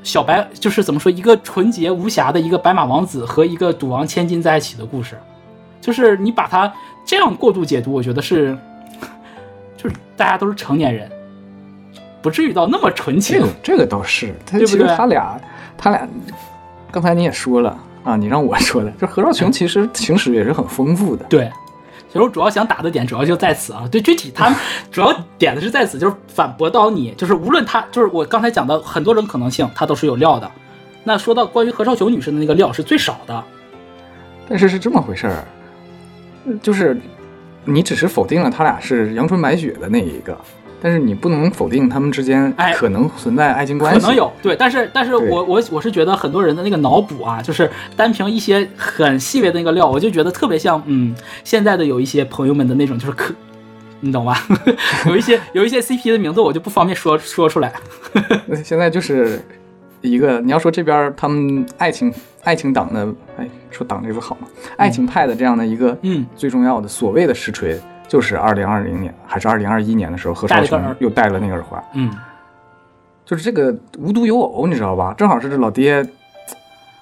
小白，就是怎么说，一个纯洁无瑕的一个白马王子和一个赌王千金在一起的故事。就是你把它这样过度解读，我觉得是，就是大家都是成年人，不至于到那么纯情这个。这个倒是，他其实对不对他俩他俩，刚才你也说了啊，你让我说的，就何少琼其实情史也是很丰富的。对，其实我主要想打的点主要就在此啊。对，具体他 主要点的是在此，就是反驳到你，就是无论他，就是我刚才讲的很多种可能性，他都是有料的。那说到关于何少琼女士的那个料是最少的，但是是这么回事儿，就是你只是否定了他俩是阳春白雪的那一个，但是你不能否定他们之间哎可能存在爱情关系。可能有对，但是但是我我我是觉得很多人的那个脑补啊，就是单凭一些很细微的那个料，我就觉得特别像嗯现在的有一些朋友们的那种就是可。你懂吧？有一些有一些 CP 的名字我就不方便说说出来。现在就是一个，你要说这边他们爱情爱情党的，哎，说党这个好吗？爱情派的这样的一个嗯最重要的所谓的实锤，就是二零二零年还是二零二一年的时候，何超琼又戴了那个耳环，嗯，就是这个无独有偶，你知道吧？正好是这老爹。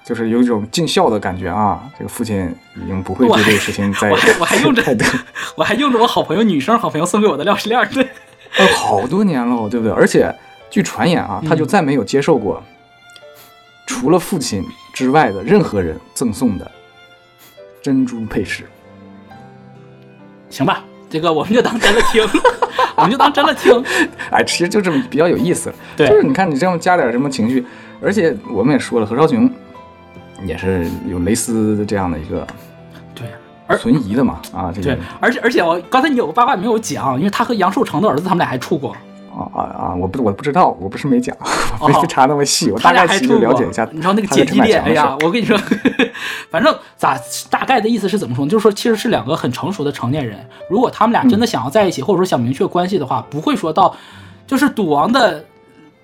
就是有一种尽孝的感觉啊！这个父亲已经不会对这个事情再我还我还用着 我还用着我好朋友女生好朋友送给我的钥匙链呢。呃好多年了，对不对？而且据传言啊，他就再没有接受过除了父亲之外的任何人赠送的珍珠配饰。行吧，这个我们就当真的听，我们就当真的 听。哎，其实就这么比较有意思了。对就是你看你这样加点什么情绪，而且我们也说了，何超琼也是有蕾丝的这样的一个对，而存疑的嘛啊，这个对，而且而且我刚才你有个八卦没有讲，因为他和杨受成的儿子他们俩还处过，啊啊啊！我不我不知道，我不是没讲，我哦没查那么细，我大概其实俩还处过。就了解一下。你知道那个他和陈百姐弟恋，哎呀我跟你说，反正咋大概的意思是怎么说呢？就是说其实是两个很成熟的成年人，如果他们俩真的想要在一起，或者说想明确关系的话，不会说到就是赌王的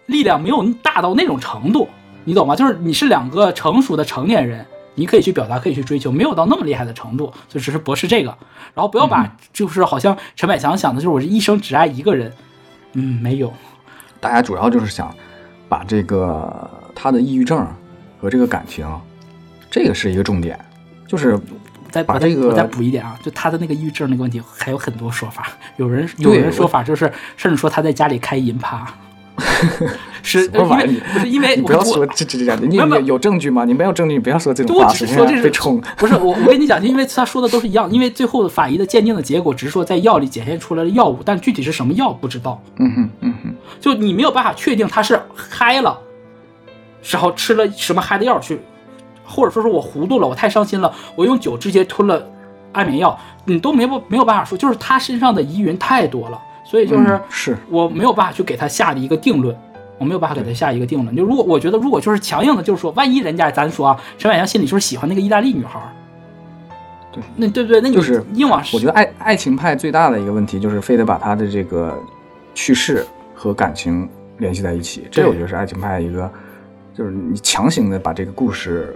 力量没有大到那种程度，你懂吗？就是你是两个成熟的成年人。你可以去表达，可以去追求，没有到那么厉害的程度，就只是博士这个，然后不要把就是好像陈百强想的就是我这一生只爱一个人，嗯，没有，大家主要就是想把这个他的抑郁症和这个感情，这个是一个重点，就是再把这个我再补一点啊，就他的那个抑郁症那个问题还有很多说法，有人有人说法就是甚至说他在家里开银趴，是什么因为玩意不是因为你不要说这这这样，你没有有证据吗？你没有证据，你不要说这种我话，我只是说这是被冲。不是我我跟你讲，因为他说的都是一样，因为最后的法医的鉴定的结果只是说在药里检验出来的药物，但具体是什么药不知道，嗯哼嗯哼，就你没有办法确定他是嗨了，然后吃了什么嗨的药去，或者说是我糊涂了，我太伤心了，我用酒直接吞了安眠药，你都没有没有办法说，就是他身上的疑云太多了，所以就是嗯是我没有办法去给他下的一个定论。我没有办法给他下一个定论。就如果我觉得，如果就是强硬的，就是说，万一人家咱说啊，陈百强心里就是喜欢那个意大利女孩儿，对，那对不对？那就是硬往我觉得爱爱情派最大的一个问题就是非得把他的这个去世和感情联系在一起，这我觉得是爱情派一个，就是你强行的把这个故事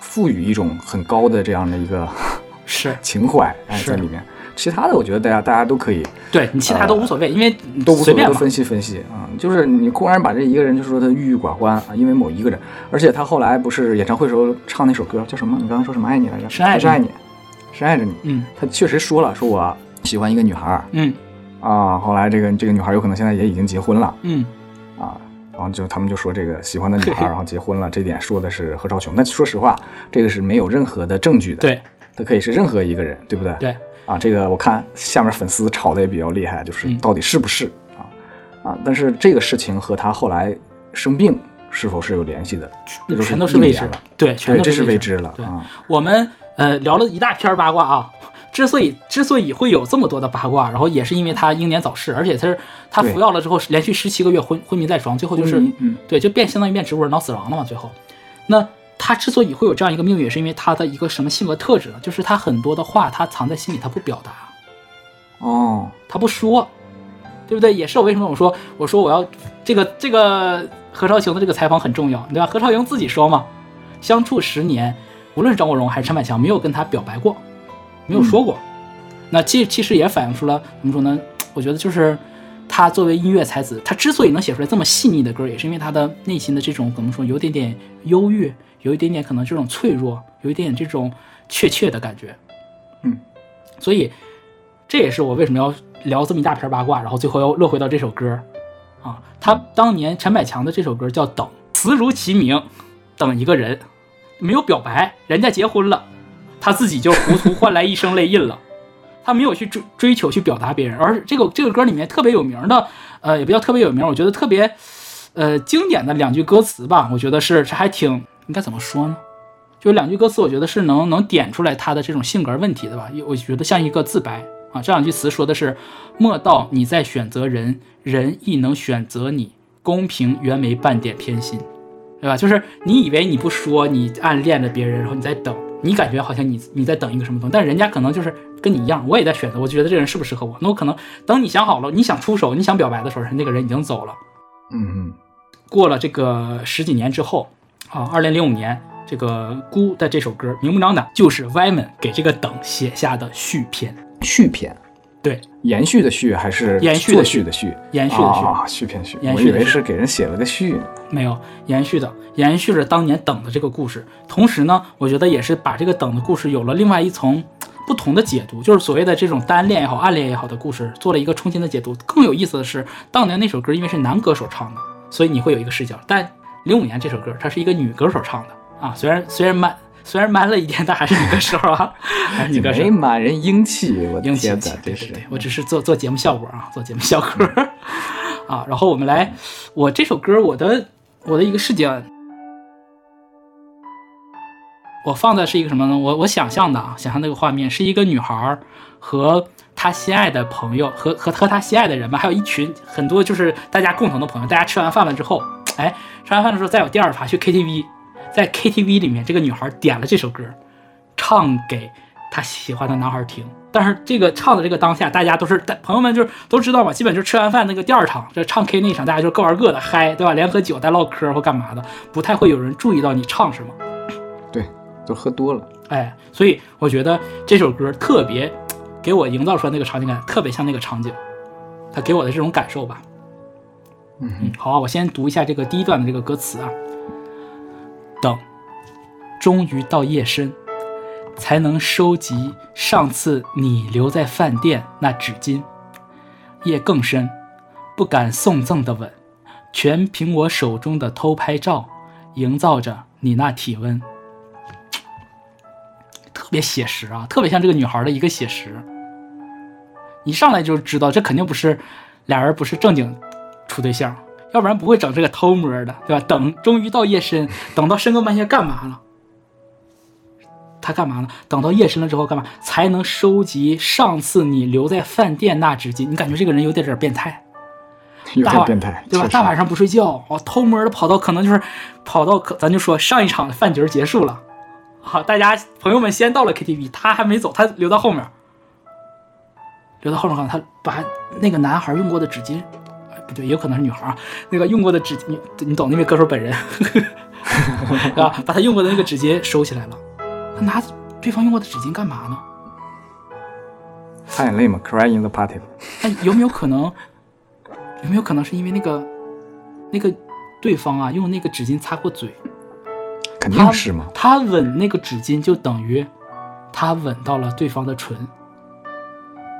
赋予一种很高的这样的一个是 情怀在里面。其他的我觉得大家大家都可以对你其他都无所谓，因为呃都无所谓。都分析分析啊、就是你忽然把这一个人就说他郁郁寡欢啊，因为某一个人，而且他后来不是演唱会时候唱那首歌叫什么？你刚才说什么爱你来着？深爱着你，深爱着你。嗯他确实说了，说我喜欢一个女孩嗯啊，后来这个这个女孩有可能现在也已经结婚了嗯，啊，然后就他们就说这个喜欢的女孩 然后结婚了，这点说的是何超琼。那说实话，这个是没有任何的证据的，，对他可以是任何一个人，对不对？对，啊，这个我看下面粉丝吵的也比较厉害，就是嗯到底是不是、啊啊？但是这个事情和他后来生病是否是有联系的，这全都是未知了，对，全都，是未未知了对啊。我们呃聊了一大篇八卦啊。之所以之所以会有这么多的八卦，然后也是因为他英年早逝，而且他是他服药了之后连续十七个月昏昏迷在床，最后就是对，就变相当于变植物人脑死亡了嘛。最后，那他之所以会有这样一个命运，也是因为他的一个什么性格特质呢？就是他很多的话他藏在心里，他不表达。哦，他不说，对不对？也是我为什么我说我说我要这个这个何超琼的这个采访很重要，对吧？何超琼自己说嘛，相处十年，无论是张国荣还是陈百强，没有跟他表白过，没有说过。那其其实也反映出了怎么说呢？我觉得就是他作为音乐才子，他之所以能写出来这么细腻的歌，也是因为他的内心的这种怎么说，有点点忧郁，有一点点可能这种脆弱，有一点点这种怯怯的感觉。嗯，所以这也是我为什么要聊这么一大篇八卦，然后最后又落回到这首歌啊。他当年陈百强的这首歌叫《等》，词如其名，等一个人，没有表白，人家结婚了，他自己就糊涂换来一生泪印了。他没有去追追求去表达别人，而这个这个歌里面特别有名的，呃，也不叫特别有名，我觉得特别，呃，经典的两句歌词吧，我觉得是是还挺应该怎么说呢？就两句歌词，我觉得是能能点出来他的这种性格问题的吧。我觉得像一个自白，啊。这两句词说的是：莫道你在选择人，人亦能选择你，公平原没半点偏心，对吧？就是你以为你不说，你暗恋着别人，然后你在等，你感觉好像你你在等一个什么东西，但人家可能就是跟你一样，我也在选择，我觉得这个人适不适合我。那我可能等你想好了，你想出手，你想表白的时候，那个人已经走了。嗯嗯过了这个十几年之后，啊，二零零五年，这个《孤》的这首歌，明目张胆就是歪门给这个等写下的续篇。续篇，对，延续的续还是延续的续的续？延续的续啊，续篇续。续我以为是给人写了个序呢。没有延续的，延续着当年等的这个故事。同时呢，我觉得也是把这个等的故事有了另外一层不同的解读，就是所谓的这种单恋也好、暗恋也好的故事，做了一个重新的解读。更有意思的是，当年那首歌因为是男歌手唱的，所以你会有一个视角。但零五年这首歌，它是一个女歌手唱的啊，虽然虽然 man 虽然 man 了一点，但还是女歌手啊，还是女歌手没。满人英气，英气对对对，我只是做做节目效果啊，做节目效果 啊。然后我们来，我这首歌我的我的一个视角，我放的是一个什么呢？我我想象的啊，想象那个画面是一个女孩儿和她心爱的朋友和和和她心爱的人吧，还有一群很多就是大家共同的朋友。大家吃完饭了之后，哎，吃完饭的时候再有第二趴去 KTV，在 KTV 里面，这个女孩点了这首歌，唱给她喜欢的男孩听。但是这个唱的这个当下，大家都是朋友们就是都知道嘛，基本就是吃完饭那个第二场，这唱 K 那一场，大家就各玩各的嗨，对吧？连喝酒带唠嗑或干嘛的，不太会有人注意到你唱什么。对，都喝多了。哎，所以我觉得这首歌特别给我营造出来那个场景感，特别像那个场景，它给我的这种感受吧。嗯嗯，好啊，我先读一下这个第一段的这个歌词啊。等，终于到夜深，才能收集上次你留在饭店那纸巾。夜更深，不敢送赠的吻，全凭我手中的偷拍照，营造着你那体温。特别写实啊，特别像这个女孩的一个写实。一上来就知道这肯定不是俩人不是正经处对象，要不然不会整这个偷摸的，对吧？等终于到夜深，等到深更半夜干嘛了？他干嘛呢？等到夜深了之后干嘛？才能收集上次你留在饭店那纸巾。你感觉这个人有点点变态，有大晚点变态，对吧？大晚上不睡觉，哦，偷摸的跑到可能就是跑到可咱就说上一场的饭局结束了，好，大家朋友们先到了 KTV，他还没走，他留到后面，留到后面看他把那个男孩用过的纸巾，哎不对，也有可能是女孩啊，那个用过的纸巾，你你懂那位歌手本人，对吧？把他用过的那个纸巾收起来了，他拿对方用过的纸巾干嘛呢？擦眼泪嘛，cry in the party。哎，有没有可能？有没有可能是因为那个那个对方啊用那个纸巾擦过嘴？肯定是嘛。他吻那个纸巾就等于他吻到了对方的唇，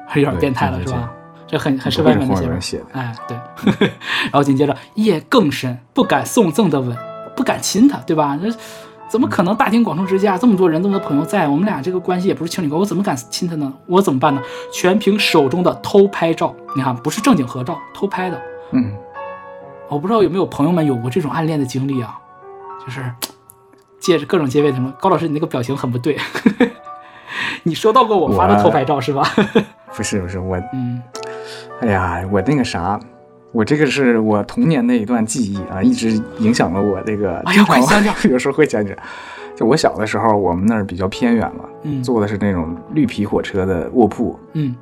还有点变态了是吧？这很很是外面的写的。哎，对。然后紧接着夜更深，不敢送赠的吻，不敢亲他，对吧？这怎么可能大庭广众之下，这么多人，这么多朋友在，我们俩这个关系也不是情侣关系，我怎么敢亲他呢？我怎么办呢？全凭手中的偷拍照，你看，不是正经合照，偷拍的。嗯，我不知道有没有朋友们有过这种暗恋的经历啊？就是借着各种借位什么，高老师你那个表情很不对，你收到过我发的偷拍照是吧？不是不是我，嗯哎呀，我那个啥，我这个是我童年的一段记忆啊，一直影响了我这个。有时候会想起来。就我小的时候，我们那儿比较偏远嘛，嗯坐的是那种绿皮火车的卧铺，嗯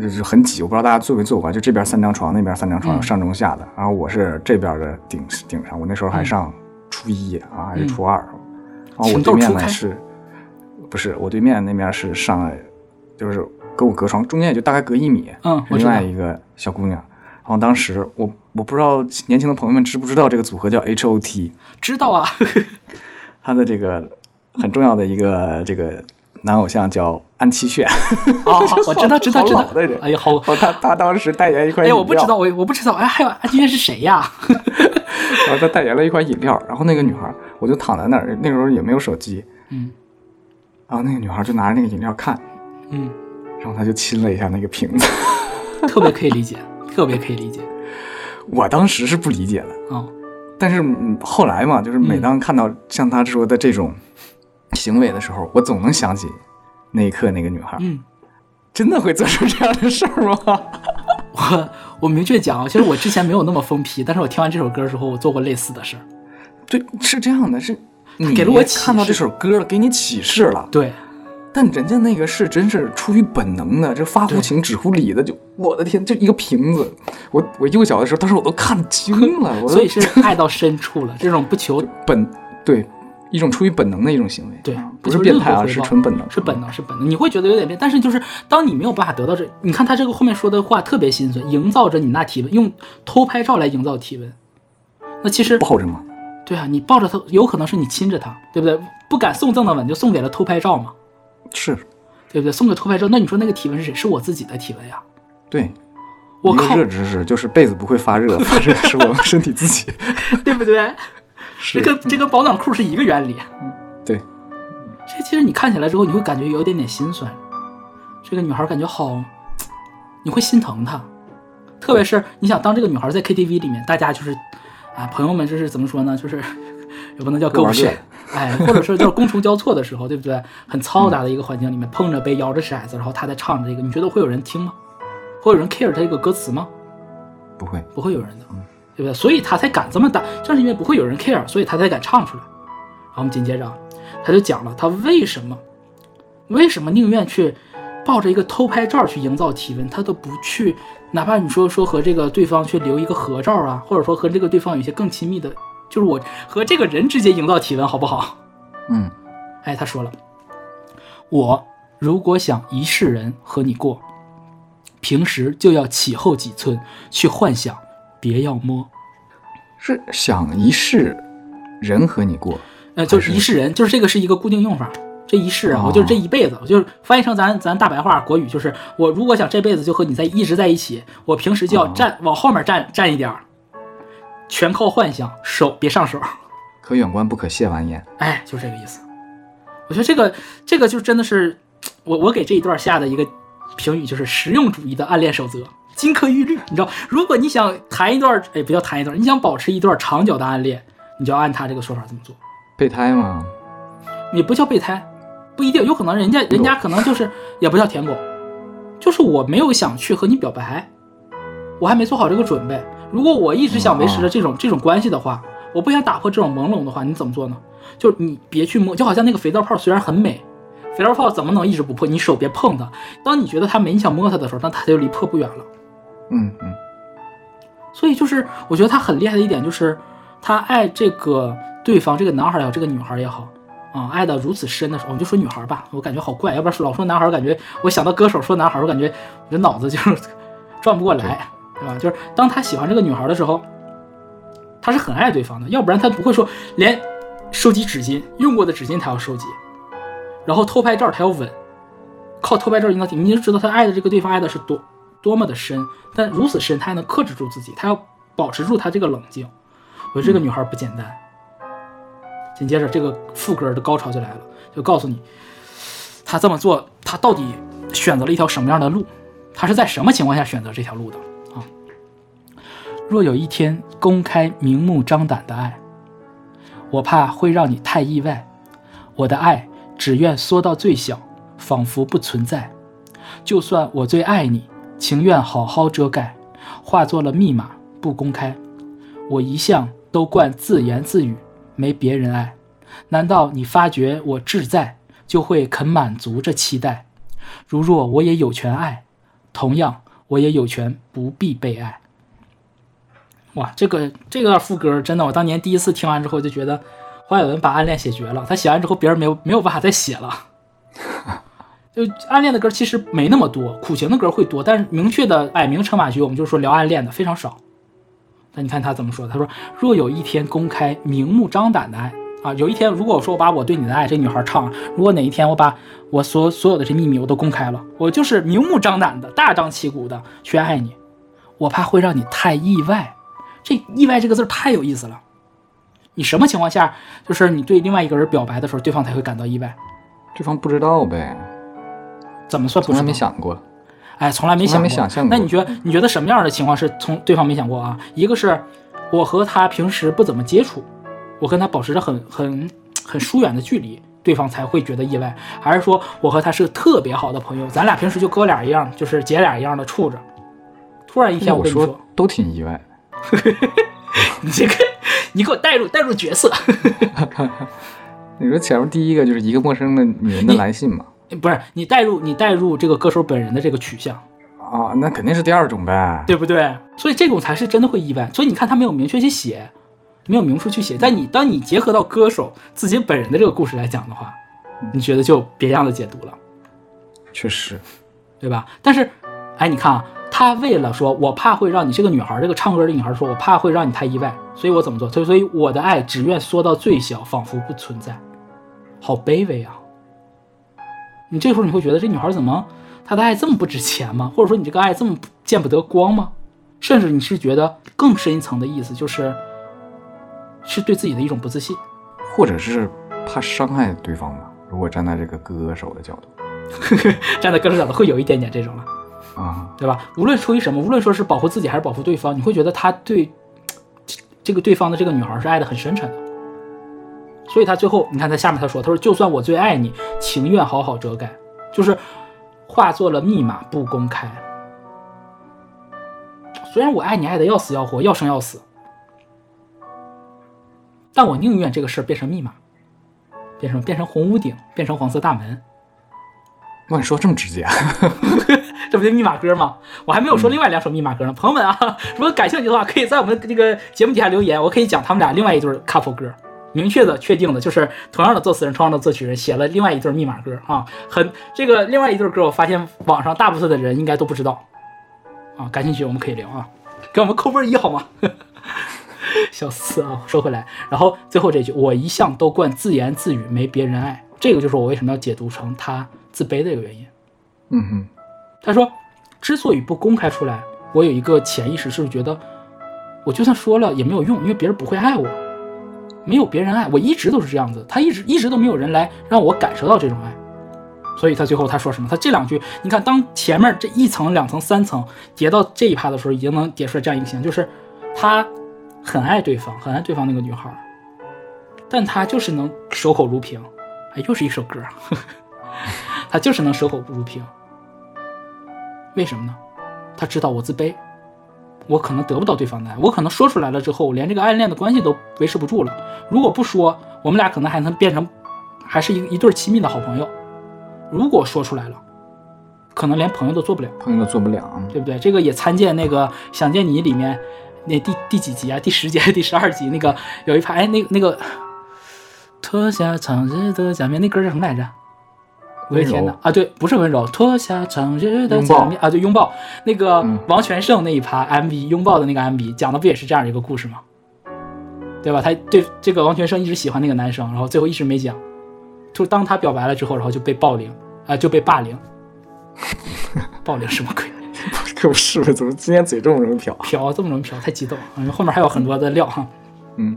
就是很挤。我不知道大家坐没坐过，就这边三张床，那边三张床，嗯上中下的。然后我是这边的顶顶上，我那时候还嗯上初一啊，还是嗯初二。然后我对面呢是，不是我对面那面是上，就是跟我隔床，中间也就大概隔一米。嗯，另外，一个小姑娘。然后当时我我不知道年轻的朋友们知不知道这个组合叫 H O T，知道啊，他的这个很重要的一个这个男偶像叫安七炫。哦，我知道知道知道。哎呀好，然后他他当时代言一款，哎呀我不知道，我我不知道，哎还有安七炫是谁呀？然后他代言了一款饮料，然后那个女孩我就躺在那儿，那时候也没有手机，嗯。然后那个女孩就拿着那个饮料看，嗯，然后他就亲了一下那个瓶子。特别可以理解，特别可以理解，我当时是不理解的，哦，但是嗯后来嘛，就是每嗯当看到像他说的这种行为的时候，我总能想起那一刻那个女孩。嗯真的会做出这样的事儿吗？我我明确讲啊，其实我之前没有那么疯批，但是我听完这首歌的时候，我做过类似的事儿。对，是这样的，是你给了我启示看到这首歌了，给你启示了。对，但人家那个是真是出于本能的，这发乎情止乎礼的，就我的天，就一个瓶子。我 我幼小的时候，当时我都看惊了，我所以是爱到深处了，这种不求本对一种出于本能的一种行为，对啊，不不是变态啊，是纯本能，是本能，是本能。你会觉得有点变，但是就是当你没有办法得到这，你看他这个后面说的话特别心酸，营造着你那体温，用偷拍照来营造体温。那其实抱着吗，对啊，你抱着他，有可能是你亲着他，对不对？不敢送赠的吻就送给了偷拍照嘛，是对不对？送给偷拍照，那你说那个体温是谁？是我自己的体温呀！对。我靠，热知识就是被子不会发热，发热是我们身体自己。对不对？是这跟这跟保暖裤是一个原理。对，这其实你看起来之后，你会感觉有一点点心酸。这个女孩感觉好，你会心疼她。特别是你想，当这个女孩在 KTV 里面，大家就是，啊，朋友们就是怎么说呢？就是也不能叫各玩各狗血，哎，或者说就是觥筹交错的时候，对不对？很嘈杂的一个环境里面，碰着杯，摇着骰子，然后他在唱着这个，你觉得会有人听吗？会有人 care 他这个歌词吗？不会，不会有人的，对不对？所以他才敢这么打，正是因为不会有人 care，所以他才敢唱出来。然后我们紧接着啊，他就讲了他为什么，为什么宁愿去抱着一个偷拍照去营造体温，他都不去，哪怕你说说和这个对方去留一个合照啊，或者说和这个对方有一些更亲密的，就是我和这个人之间营造体温，好不好？嗯，哎，他说了，我如果想一世人和你过，平时就要起后几寸去幻想，别要摸。是想一世人和你过，呃，就是一世人，就是这个是一个固定用法。这一世啊，哦我就是这一辈子，我就是翻译成咱咱大白话国语，就是我如果想这辈子就和你在一直在一起，我平时就要哦站、往后面站站一点儿，全靠幻想，手别上手。可远观不可亵玩焉。哎，就这个意思。我觉得这个这个就真的是我我给这一段下的一个评语，就是实用主义的暗恋守则，金科玉律。你知道，如果你想谈一段，哎，不叫谈一段，你想保持一段长久的暗恋，你就要按他这个说法这么做。备胎吗，也不叫备胎，不一定，有可能人家人家可能就是也不叫舔狗，就是我没有想去和你表白，我还没做好这个准备。如果我一直想维持着这种、这种关系的话，我不想打破这种朦胧的话，你怎么做呢？就是你别去摸，就好像那个肥皂泡虽然很美，肥皂泡怎么能一直不破？你手别碰它。当你觉得它美，你想摸它的时候，那它就离破不远了。嗯嗯，所以就是我觉得他很厉害的一点就是，他爱这个对方，这个男孩也好，这个女孩也好，啊，爱的如此深的时候，我们就说女孩吧，我感觉好怪，要不然老说男孩，我感觉我想到歌手说男孩，我感觉我这脑子就是转不过来，对吧？就是当他喜欢这个女孩的时候，他是很爱对方的，要不然他不会说连收集纸巾用过的纸巾他要收集，然后偷拍照他要吻，靠偷拍照营造体，你就知道他爱的这个对方爱的是多多么的深，但如此深，他还能克制住自己，他要保持住他这个冷静。我觉得这个女孩不简单。紧接着，这个副歌的高潮就来了，就告诉你，他这么做，他到底选择了一条什么样的路？他是在什么情况下选择这条路的？若有一天公开明目张胆的爱，我怕会让你太意外。我的爱只愿缩到最小，仿佛不存在。就算我最爱你，情愿好好遮盖，化作了密码不公开。我一向都惯自言自语，没别人爱。难道你发觉我志在，就会肯满足这期待？如若我也有权爱，同样我也有权不必被爱。哇，这个这段副歌真的，我当年第一次听完之后就觉得黄伟文把暗恋写绝了。他写完之后，别人没有没有办法再写了。就暗恋的歌其实没那么多，苦情的歌会多，但是明确的摆明车马局，我们就说聊暗恋的非常少。那你看他怎么说？他说：“若有一天公开明目张胆的爱啊，有一天如果我说我把我对你的爱，这女孩唱，如果哪一天我把我所所有的这秘密我都公开了，我就是明目张胆的、大张旗鼓的去爱你，我怕会让你太意外。这意外这个字儿太有意思了。你什么情况下，就是你对另外一个人表白的时候，对方才会感到意外？对方不知道呗，怎么算不从来没想过。哎，从来没想过。没想象过那你觉得你觉得什么样的情况是从对方没想过啊？一个是我和他平时不怎么接触，我跟他保持着很很很疏远的距离，对方才会觉得意外，还是说我和他是特别好的朋友，咱俩平时就哥俩一样，就是姐俩一样的处着，突然一天我说都挺意外。你这个你给我带入带入角色，你说前面第一个就是一个陌生的女人的来信嘛？不是你带入你带入这个歌手本人的这个取向，啊，那肯定是第二种呗。对不对？所以这种才是真的会意外。所以你看他没有明确去写，没有明说去写，但你当你结合到歌手自己本人的这个故事来讲的话，你觉得就别样的解读了。确实，对吧？但是，哎，你看啊，他为了说，我怕会让你这个女孩，这个唱歌的女孩说，我怕会让你太意外，所以我怎么做？所以，所以我的爱只愿缩到最小，仿佛不存在，好卑微啊！你这时候你会觉得这女孩怎么她的爱这么不值钱吗？或者说你这个爱这么见不得光吗？甚至你是觉得更深一层的意思就是，是对自己的一种不自信。或者是怕伤害对方吧。如果站在这个歌手的角度 站在歌手角度会有一点点这种了。啊，对吧？无论出于什么，无论说是保护自己还是保护对方，你会觉得他对这这个对方的这个女孩是爱的很深沉的。所以他最后，你看他下面他说，他说就算我最爱你，情愿好好遮盖，就是化作了密码不公开。虽然我爱你爱的要死要活，要生要死，但我宁愿这个事儿变成密码，变成变成红屋顶，变成黄色大门。哇，你说这么直接啊？这不就密码歌吗？我还没有说另外两首密码歌呢。朋友们啊，如果感兴趣的话，可以在我们这个节目底下留言，我可以讲他们俩另外一对 couple 歌，明确的、确定的，就是同样的作词人、同样的作曲人写了另外一对密码歌啊。很这个另外一对歌，我发现网上大部分的人应该都不知道啊。感兴趣我们可以聊啊，给我们扣分一好吗？笑死啊！说回来，然后最后这句，我一向都惯自言自语，没别人爱，这个就是我为什么要解读成他自卑的一个原因。嗯哼，他说，之所以不公开出来，我有一个潜意识是觉得，我就算说了也没有用，因为别人不会爱我，没有别人爱我，一直都是这样子，他一直一直都没有人来让我感受到这种爱，所以他最后他说什么？他这两句，你看，当前面这一层、两层、三层叠到这一趴的时候，已经能叠出来这样一个形象，就是他很爱对方，很爱对方那个女孩，但他就是能守口如瓶，哎，又是一首歌，呵 呵他就是能守口不如瓶。为什么呢？他知道我自卑，我可能得不到对方的爱，我可能说出来了之后，连这个暗恋的关系都维持不住了。如果不说，我们俩可能还能变成，还是一一对亲密的好朋友。如果说出来了，可能连朋友都做不了，朋友都做不了。对不对？这个也参见那个《想见你》里面那第第几集啊？第十集还是第十二集？那个有一排，哎，那个那个脱下长日的假面，那歌叫什么来着？我的天温柔哪啊，对，不是温柔，脱下长日的假面啊，对，拥抱那个嗯王全胜那一趴 MV 拥抱的那个 MV 讲的不也是这样一个故事吗？对吧？他对这个王全胜一直喜欢那个男生，然后最后一直没讲，就当他表白了之后，然后就被暴凌啊、就被霸凌，暴凌什么鬼？可不是，怎么今天嘴这么容易瓢？瓢这么容易瓢，太激动了。嗯，后面还有很多的料哈。嗯，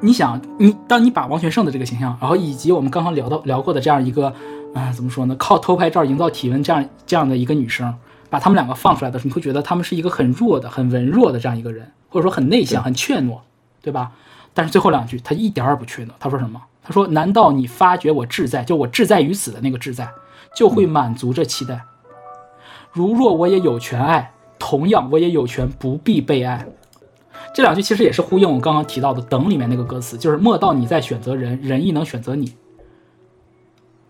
你想，你当你把王全胜的这个形象，然后以及我们刚刚聊到聊过的这样一个，啊、怎么说呢？靠偷拍照营造体温这样这样的一个女生，把他们两个放出来的时候，你会觉得他们是一个很弱的、很文弱的这样一个人，或者说很内向、很怯懦，对吧？但是最后两句他一点儿也不怯懦，他说什么？他说：“难道你发觉我志在，就我志在于此的那个志在，就会满足这期待？如若我也有权爱，同样我也有权不必被爱。”这两句其实也是呼应我刚刚提到的《等》里面那个歌词，就是莫道你在选择人，人亦能选择你，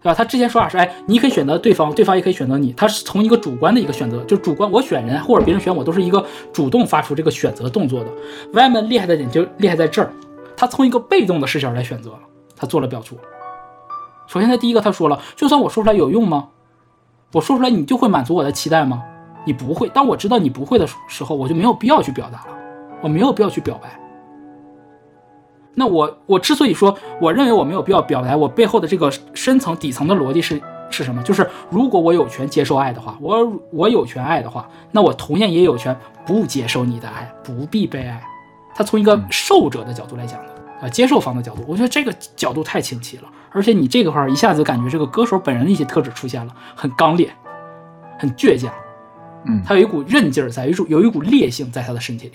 对吧？他之前说法是，哎，你可以选择对方，对方也可以选择你，他是从一个主观的一个选择，就主观我选人或者别人选我，都是一个主动发出这个选择动作的。歪门厉害的点就厉害在这儿，他从一个被动的视角来选择了，他做了表述。首先，他第一个他说了，就算我说出来有用吗？我说出来你就会满足我的期待吗？你不会。当我知道你不会的时候，我就没有必要去表达了。我没有必要去表白。那我我之所以说，我认为我没有必要表白，我背后的这个深层底层的逻辑是是什么？就是如果我有权接受爱的话，我我有权爱的话，那我同样也有权不接受你的爱，不必被爱。他从一个受者的角度来讲的啊，接受方的角度，我觉得这个角度太清晰了。而且你这个块儿一下子感觉这个歌手本人的一些特质出现了，很刚烈，很倔强，嗯他有一股韧劲儿在，有一股有一股烈性在他的身体里。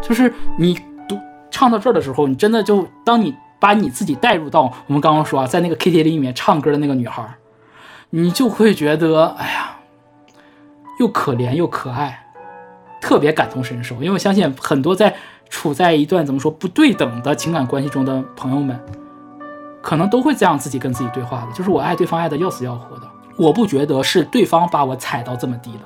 就是你读唱到这儿的时候，你真的就当你把你自己带入到我们刚刚说啊，在那个 KTV 里面唱歌的那个女孩，你就会觉得，哎呀，又可怜又可爱，特别感同身受。因为我相信很多在处在一段怎么说不对等的情感关系中的朋友们，可能都会这样自己跟自己对话的，就是我爱对方爱的要死要活的，我不觉得是对方把我踩到这么低的，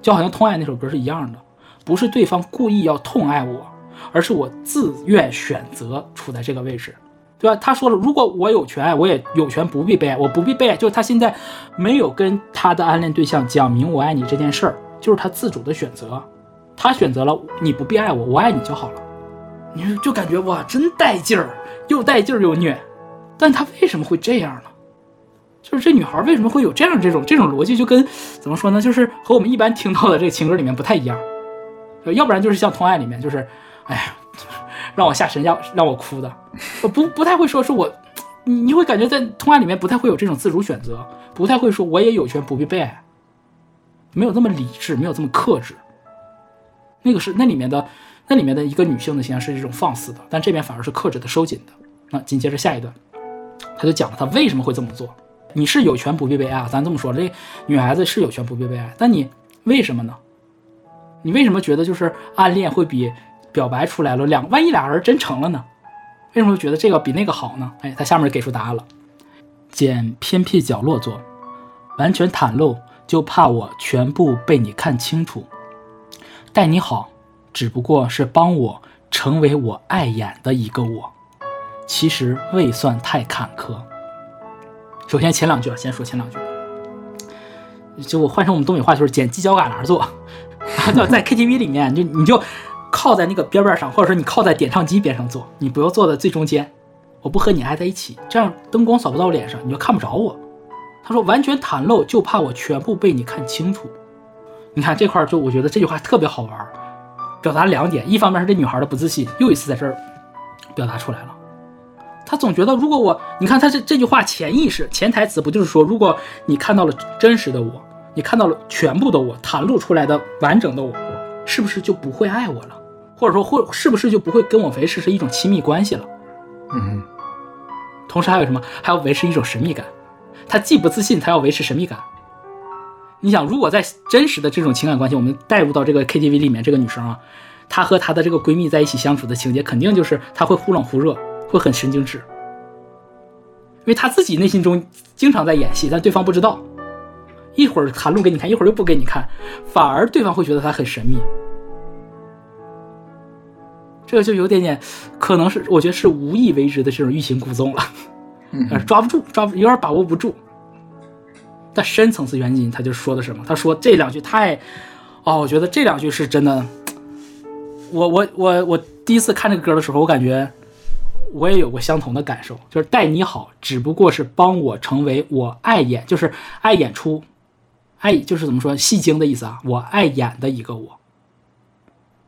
就好像《痛爱》那首歌是一样的，不是对方故意要痛爱我。而是我自愿选择处在这个位置，对吧？他说了，如果我有权爱，我也有权不必被爱。我不必被爱，就是他现在没有跟他的暗恋对象讲明我爱你这件事儿，就是他自主的选择。他选择了你不必爱我，我爱你就好了。你就感觉哇，真带劲儿，又带劲儿又虐。但他为什么会这样呢？就是这女孩为什么会有这样这种这种逻辑？就跟怎么说呢？就是和我们一般听到的这个情歌里面不太一样。要不然就是像《同爱》里面，就是。哎呀，让我下神，让让我哭的，我不不太会说，是我，你你会感觉在通爱里面不太会有这种自主选择，不太会说我也有权不必被爱，没有这么理智，没有这么克制。那个是那里面的那里面的一个女性的形象是这种放肆的，但这边反而是克制的、收紧的。那紧接着下一段，他就讲了他为什么会这么做。你是有权不必被爱，咱这么说，这女孩子是有权不必被爱，但你为什么呢？你为什么觉得就是暗恋会比？表白出来了，两万一俩人真成了呢？为什么觉得这个比那个好呢？哎，他下面给出答案了：捡偏僻角落坐，完全袒露，就怕我全部被你看清楚。待你好，只不过是帮我成为我碍眼的一个我，其实未算太坎坷。首先前两句啊，先说前两句，就我换成我们东北话就是捡犄角旮旯坐，就在 KTV 里面，就你就。靠在那个边边上，或者说你靠在点唱机边上坐，你不要坐在最中间。我不和你挨在一起，这样灯光扫不到我脸上，你就看不着我。他说完全袒露，就怕我全部被你看清楚。你看这块就我觉得这句话特别好玩，表达两点：一方面是这女孩的不自信，又一次在这儿表达出来了。他总觉得如果我，你看他这这句话潜意识潜台词不就是说，如果你看到了真实的我，你看到了全部的我，袒露出来的完整的我，是不是就不会爱我了？或者说，会是不是就不会跟我维持是一种亲密关系了？嗯，同时还有什么？还要维持一种神秘感。他既不自信，他要维持神秘感。你想，如果在真实的这种情感关系，我们带入到这个 KTV 里面，这个女生啊，她和她的这个闺蜜在一起相处的情节，肯定就是她会忽冷忽热，会很神经质，因为她自己内心中经常在演戏，但对方不知道。一会儿袒露给你看，一会儿又不给你看，反而对方会觉得他很神秘。这个就有点点，可能是我觉得是无意为之的这种欲擒故纵了，抓不住，抓不有点把握不住。但深层次原因，他就说的什么？他说这两句太，哦，我觉得这两句是真的。我我我我第一次看这个歌的时候，我感觉我也有过相同的感受，就是待你好，只不过是帮我成为我爱演，就是爱演出，爱就是怎么说戏精的意思啊？我爱演的一个我。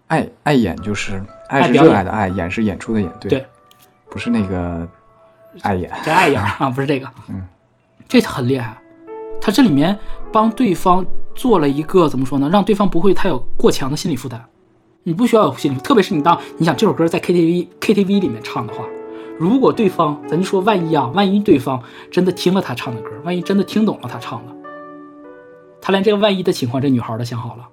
爱爱演就是爱是热爱的爱，演是演出的演，对，不是那个爱演，这爱演啊，不是这个，嗯，这很厉害，他这里面帮对方做了一个怎么说呢，让对方不会太有过强的心理负担，你不需要有心理，特别是你当你想这首歌在 KTV KTV 里面唱的话，如果对方咱就说万一啊，万一对方真的听了他唱的歌，万一真的听懂了他唱的，他连这个万一的情况，这女孩都想好了，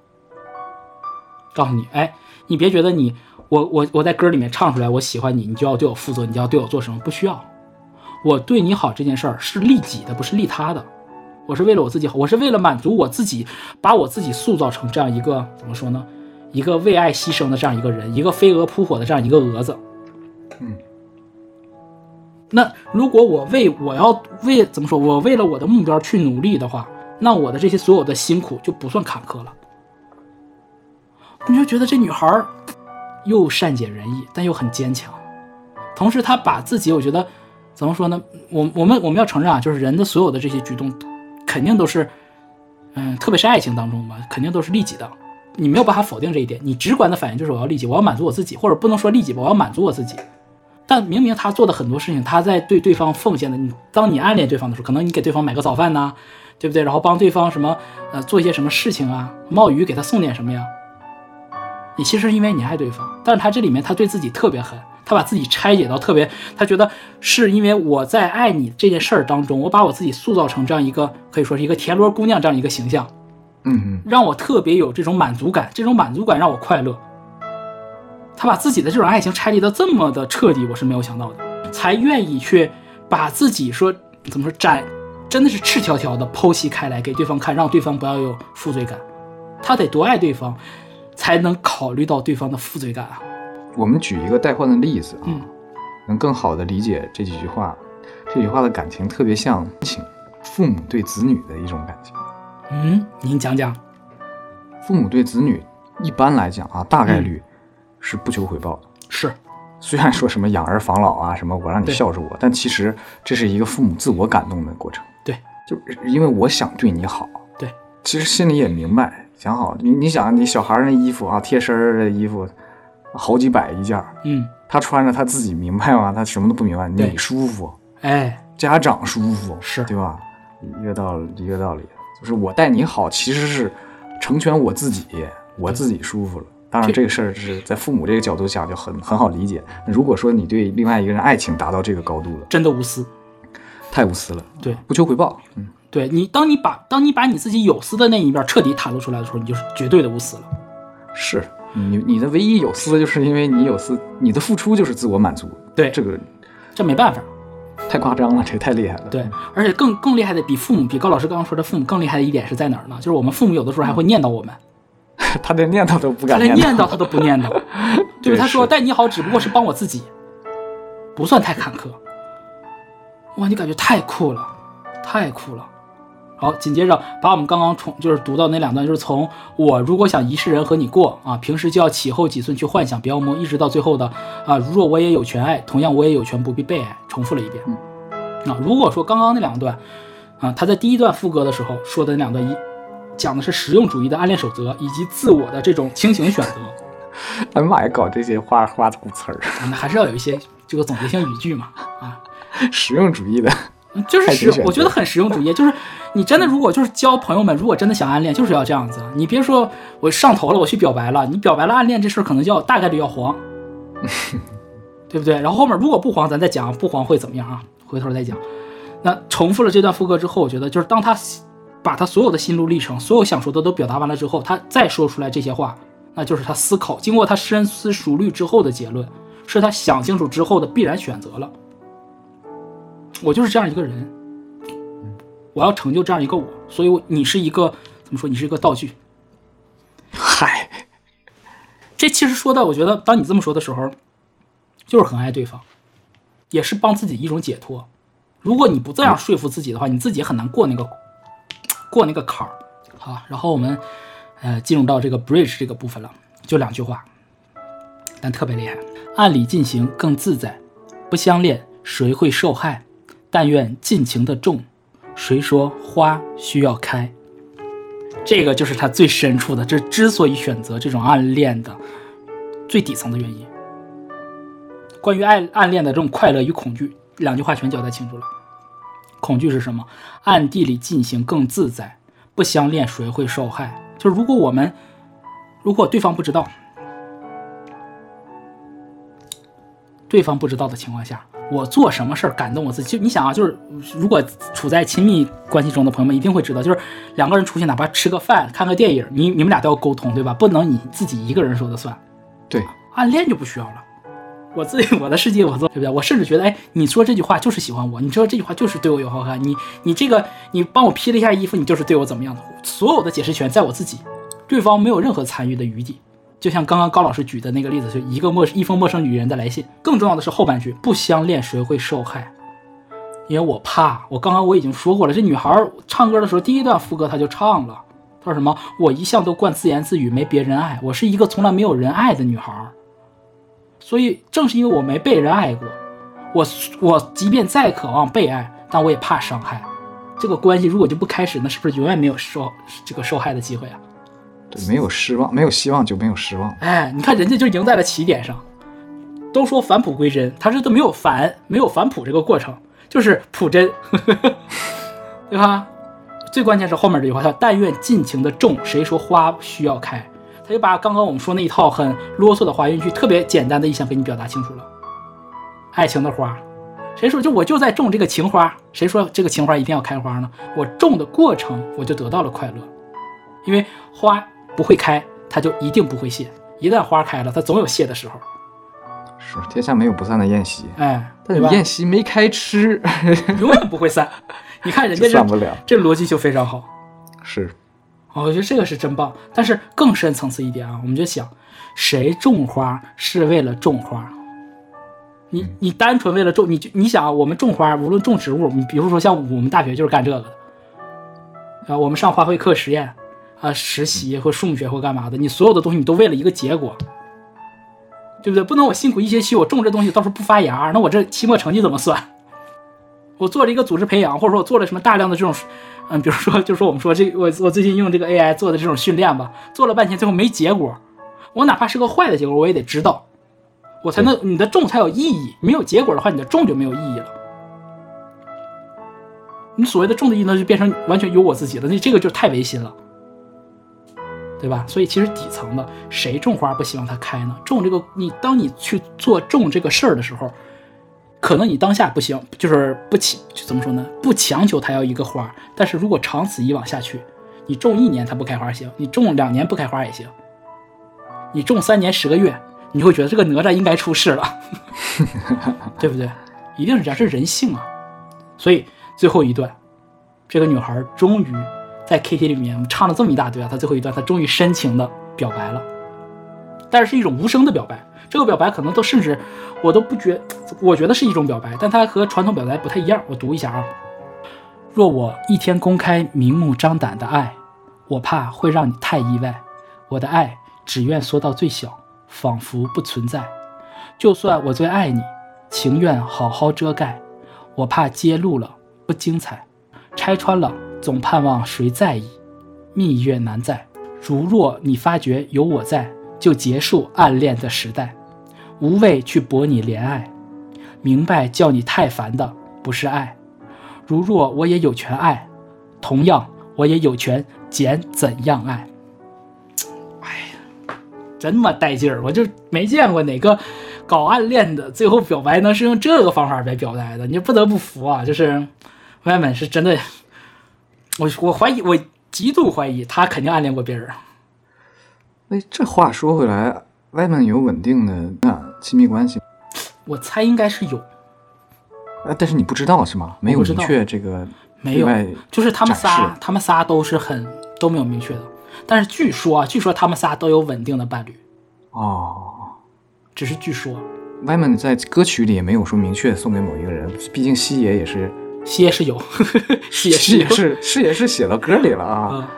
告诉你，哎。你别觉得你我我我在歌里面唱出来我喜欢你，你就要对我负责，你就要对我做什么？不需要，我对你好这件事儿是利己的，不是利他的。我是为了我自己好，我是为了满足我自己，把我自己塑造成这样一个怎么说呢？一个为爱牺牲的这样一个人，一个飞蛾扑火的这样一个蛾子。嗯。那如果我为我要为怎么说？我为了我的目标去努力的话，那我的这些所有的辛苦就不算坎坷了。你就觉得这女孩儿又善解人意，但又很坚强。同时，她把自己，我觉得怎么说呢？我我们我们要承认啊，就是人的所有的这些举动，肯定都是，嗯，特别是爱情当中吧，肯定都是利己的。你没有办法否定这一点。你直观的反应就是我要利己，我要满足我自己，或者不能说利己吧，我要满足我自己。但明明他做的很多事情，他在对对方奉献的。你当你暗恋对方的时候，可能你给对方买个早饭呐，对不对？然后帮对方什么呃做一些什么事情啊？冒雨给他送点什么呀？你其实是因为你爱对方，但是他这里面他对自己特别狠，他把自己拆解到特别，他觉得是因为我在爱你这件事儿当中，我把我自己塑造成这样一个可以说是一个田螺姑娘这样一个形象，嗯嗯，让我特别有这种满足感，这种满足感让我快乐。他把自己的这种爱情拆离的这么的彻底，我是没有想到的，才愿意去把自己说怎么说展，真的是赤条条的剖析开来给对方看，让对方不要有负罪感。他得多爱对方，才能考虑到对方的负罪感啊。我们举一个代换的例子啊，嗯能更好的理解这几句话。这句话的感情特别像亲父母对子女的一种感情。嗯，您讲讲。父母对子女一般来讲啊，大概率是不求回报的。是，虽然说什么养儿防老啊，什么我让你孝顺我，但其实这是一个父母自我感动的过程。对，就是因为我想对你好。对，其实心里也明白，想好你你想你小孩儿那衣服啊，贴身的衣服，好几百一件儿，嗯，他穿着他自己明白吗？他什么都不明白，你舒服，哎，家长舒服，是对吧？一个道理，一个道理，就是我待你好，其实是成全我自己，我自己舒服了。当然，这这个事儿是在父母这个角度想就很很好理解。如果说你对另外一个人爱情达到这个高度了，真的无私。太无私了，对，不求回报。嗯，对你，当你把当你把你自己有私的那一面彻底袒露出来的时候，你就是绝对的无私了。是你你的唯一有私，就是因为你有私，你的付出就是自我满足。对这个这没办法。太夸张了，这个太厉害了。对，而且更更厉害的，比父母，比高老师刚刚说的父母更厉害的一点是在哪儿呢？就是我们父母有的时候还会念叨我们，他连念叨都不敢他连念叨。他都不念叨，对对他说是待你好只不过是帮我自己，不算太坎坷。哇，你感觉太酷了，太酷了。好，紧接着把我们刚刚从就是读到那两段，就是从我如果想一世人和你过啊，平时就要起后几寸去幻想，不要梦，一直到最后的啊，如若我也有权爱，同样我也有权不必被爱，重复了一遍。啊，如果说刚刚那两段啊，他在第一段副歌的时候说的那两段一讲的是实用主义的暗恋守则以及自我的这种清醒选择，哎呀妈呀，搞这些花花鼓词儿，啊那还是要有一些这个总结性语句嘛啊。实用主义的。就是实我觉得很实用主义。就是你真的如果就是交朋友们，如果真的想暗恋，就是要这样子。你别说我上头了，我去表白了，你表白了暗恋这事儿可能就要大概率要黄，对不对？然后后面如果不黄，咱再讲不黄会怎么样啊？回头再讲。那重复了这段副歌之后，我觉得就是当他把他所有的心路历程、所有想说的都表达完了之后，他再说出来这些话，那就是他思考经过他深思熟虑之后的结论，是他想清楚之后的必然选择了。我就是这样一个人，我要成就这样一个我，所以我你是一个怎么说？你是一个道具。嗨，这其实说的，我觉得当你这么说的时候，就是很爱对方，也是帮自己一种解脱。如果你不这样说服自己的话，你自己也很难过那个过那个坎儿。好，然后我们呃进入到这个 bridge 这个部分了，就两句话，但特别厉害。按理进行更自在，不相恋谁会受害？但愿尽情的种，谁说花需要开？这个就是他最深处的，这之所以选择这种暗恋的最底层的原因。关于爱暗恋的这种快乐与恐惧，两句话全交代清楚了。恐惧是什么？暗地里进行更自在，不相恋谁会受害？就是如果我们，如果对方不知道，对方不知道的情况下，我做什么事儿感动我自己？就你想啊，就是如果处在亲密关系中的朋友们一定会知道，就是两个人出去，哪怕吃个饭、看个电影，你你们俩都要沟通，对吧？不能你自己一个人说的算。对，暗恋就不需要了。我自己我的世界我做，对不对？我甚至觉得，哎，你说这句话就是喜欢我，你说这句话就是对我有好感，你你这个你帮我披了一下衣服，你就是对我怎么样的？所有的解释权在我自己，对方没有任何参与的余地。就像刚刚高老师举的那个例子，就一个陌一封陌生女人的来信。更重要的是后半句，不相恋谁会受害？因为我怕，我刚刚我已经说过了，这女孩唱歌的时候，第一段副歌她就唱了，她说什么？我一向都惯自言自语，没别人爱，我是一个从来没有人爱的女孩。所以正是因为我没被人爱过，我我即便再渴望被爱，但我也怕伤害。这个关系如果就不开始，那是不是永远没有受这个受害的机会啊？没有失望，没有希望就没有失望。哎，你看人家就赢在了起点上。都说返璞归真，他这都没有返，没有返璞这个过程，就是朴真，对吧？最关键是后面这句话，叫“但愿尽情的种，谁说花需要开？”他就把刚刚我们说那一套很啰嗦的花语句，特别简单的意象给你表达清楚了。爱情的花。谁说就我就在种这个情花？谁说这个情花一定要开花呢？我种的过程我就得到了快乐，因为花不会开，它就一定不会谢。一旦花开了，它总有谢的时候。是天下没有不散的宴席，哎，但？宴席没开吃，永远不会散。你看人家这散不了。这逻辑就非常好。是，哦我觉得这个是真棒。但是更深层次一点啊，我们就想，谁种花是为了种花？你你单纯为了种，你就你想啊，我们种花，无论种植物，你比如说像我们大学就是干这个的，啊，我们上花卉课实验啊，实习或树木学或干嘛的，你所有的东西你都为了一个结果，对不对？不能我辛苦一学期，我种这东西到时候不发芽，那我这期末成绩怎么算？我做了一个组织培养，或者说我做了什么大量的这种，嗯，比如说，就是说我们说这我我最近用这个 AI 做的这种训练吧，做了半天最后没结果，我哪怕是个坏的结果，我也得知道，我才能你的种才有意义。没有结果的话，你的种就没有意义了。你所谓的种的意义呢，就变成完全由我自己了，那这个就太违心了，对吧？所以其实底层的，谁种花不希望它开呢？种这个，你当你去做种这个事儿的时候，可能你当下不行，就是不强，怎么说呢？不强求它要一个花，但是如果长此以往下去，你种一年它不开花行，你种两年不开花也行，你种三年十个月，你会觉得这个哪吒应该出世了，对不对？一定是这样，这是人性啊。所以最后一段，这个女孩终于在 KT 里面唱了这么一大堆啊，他最后一段他终于深情的表白了，但是是一种无声的表白。这个表白可能都甚至我都不觉，我觉得是一种表白，但它和传统表白不太一样。我读一下啊：若我一天公开明目张胆的爱，我怕会让你太意外。我的爱只愿缩到最小，仿佛不存在。就算我最爱你，情愿好好遮盖。我怕揭露了不精彩，拆穿了总盼望谁在意。蜜月难在，如若你发觉有我在，就结束暗恋的时代。无谓去博你怜爱，明白叫你太烦的不是爱。如若我也有权爱，同样我也有权拣怎样爱。哎呀，真么带劲儿！我就没见过哪个搞暗恋的最后表白能是用这个方法来表白的，你不得不服啊！就是外面是真的，我我怀疑，我极度怀疑他肯定暗恋过别人。哎，这话说回来，外面有稳定的那亲密关系，我猜应该是有，啊，但是你不知道是吗？没有明确这个没有就是他们仨，他们仨都是很都没有明确的，但是据说啊，据说他们仨都有稳定的伴侣，哦。只是据说。外面在歌曲里也没有说明确送给某一个人，毕竟西野也是西野是有，西野是有西野是是也是写到歌里了啊。啊，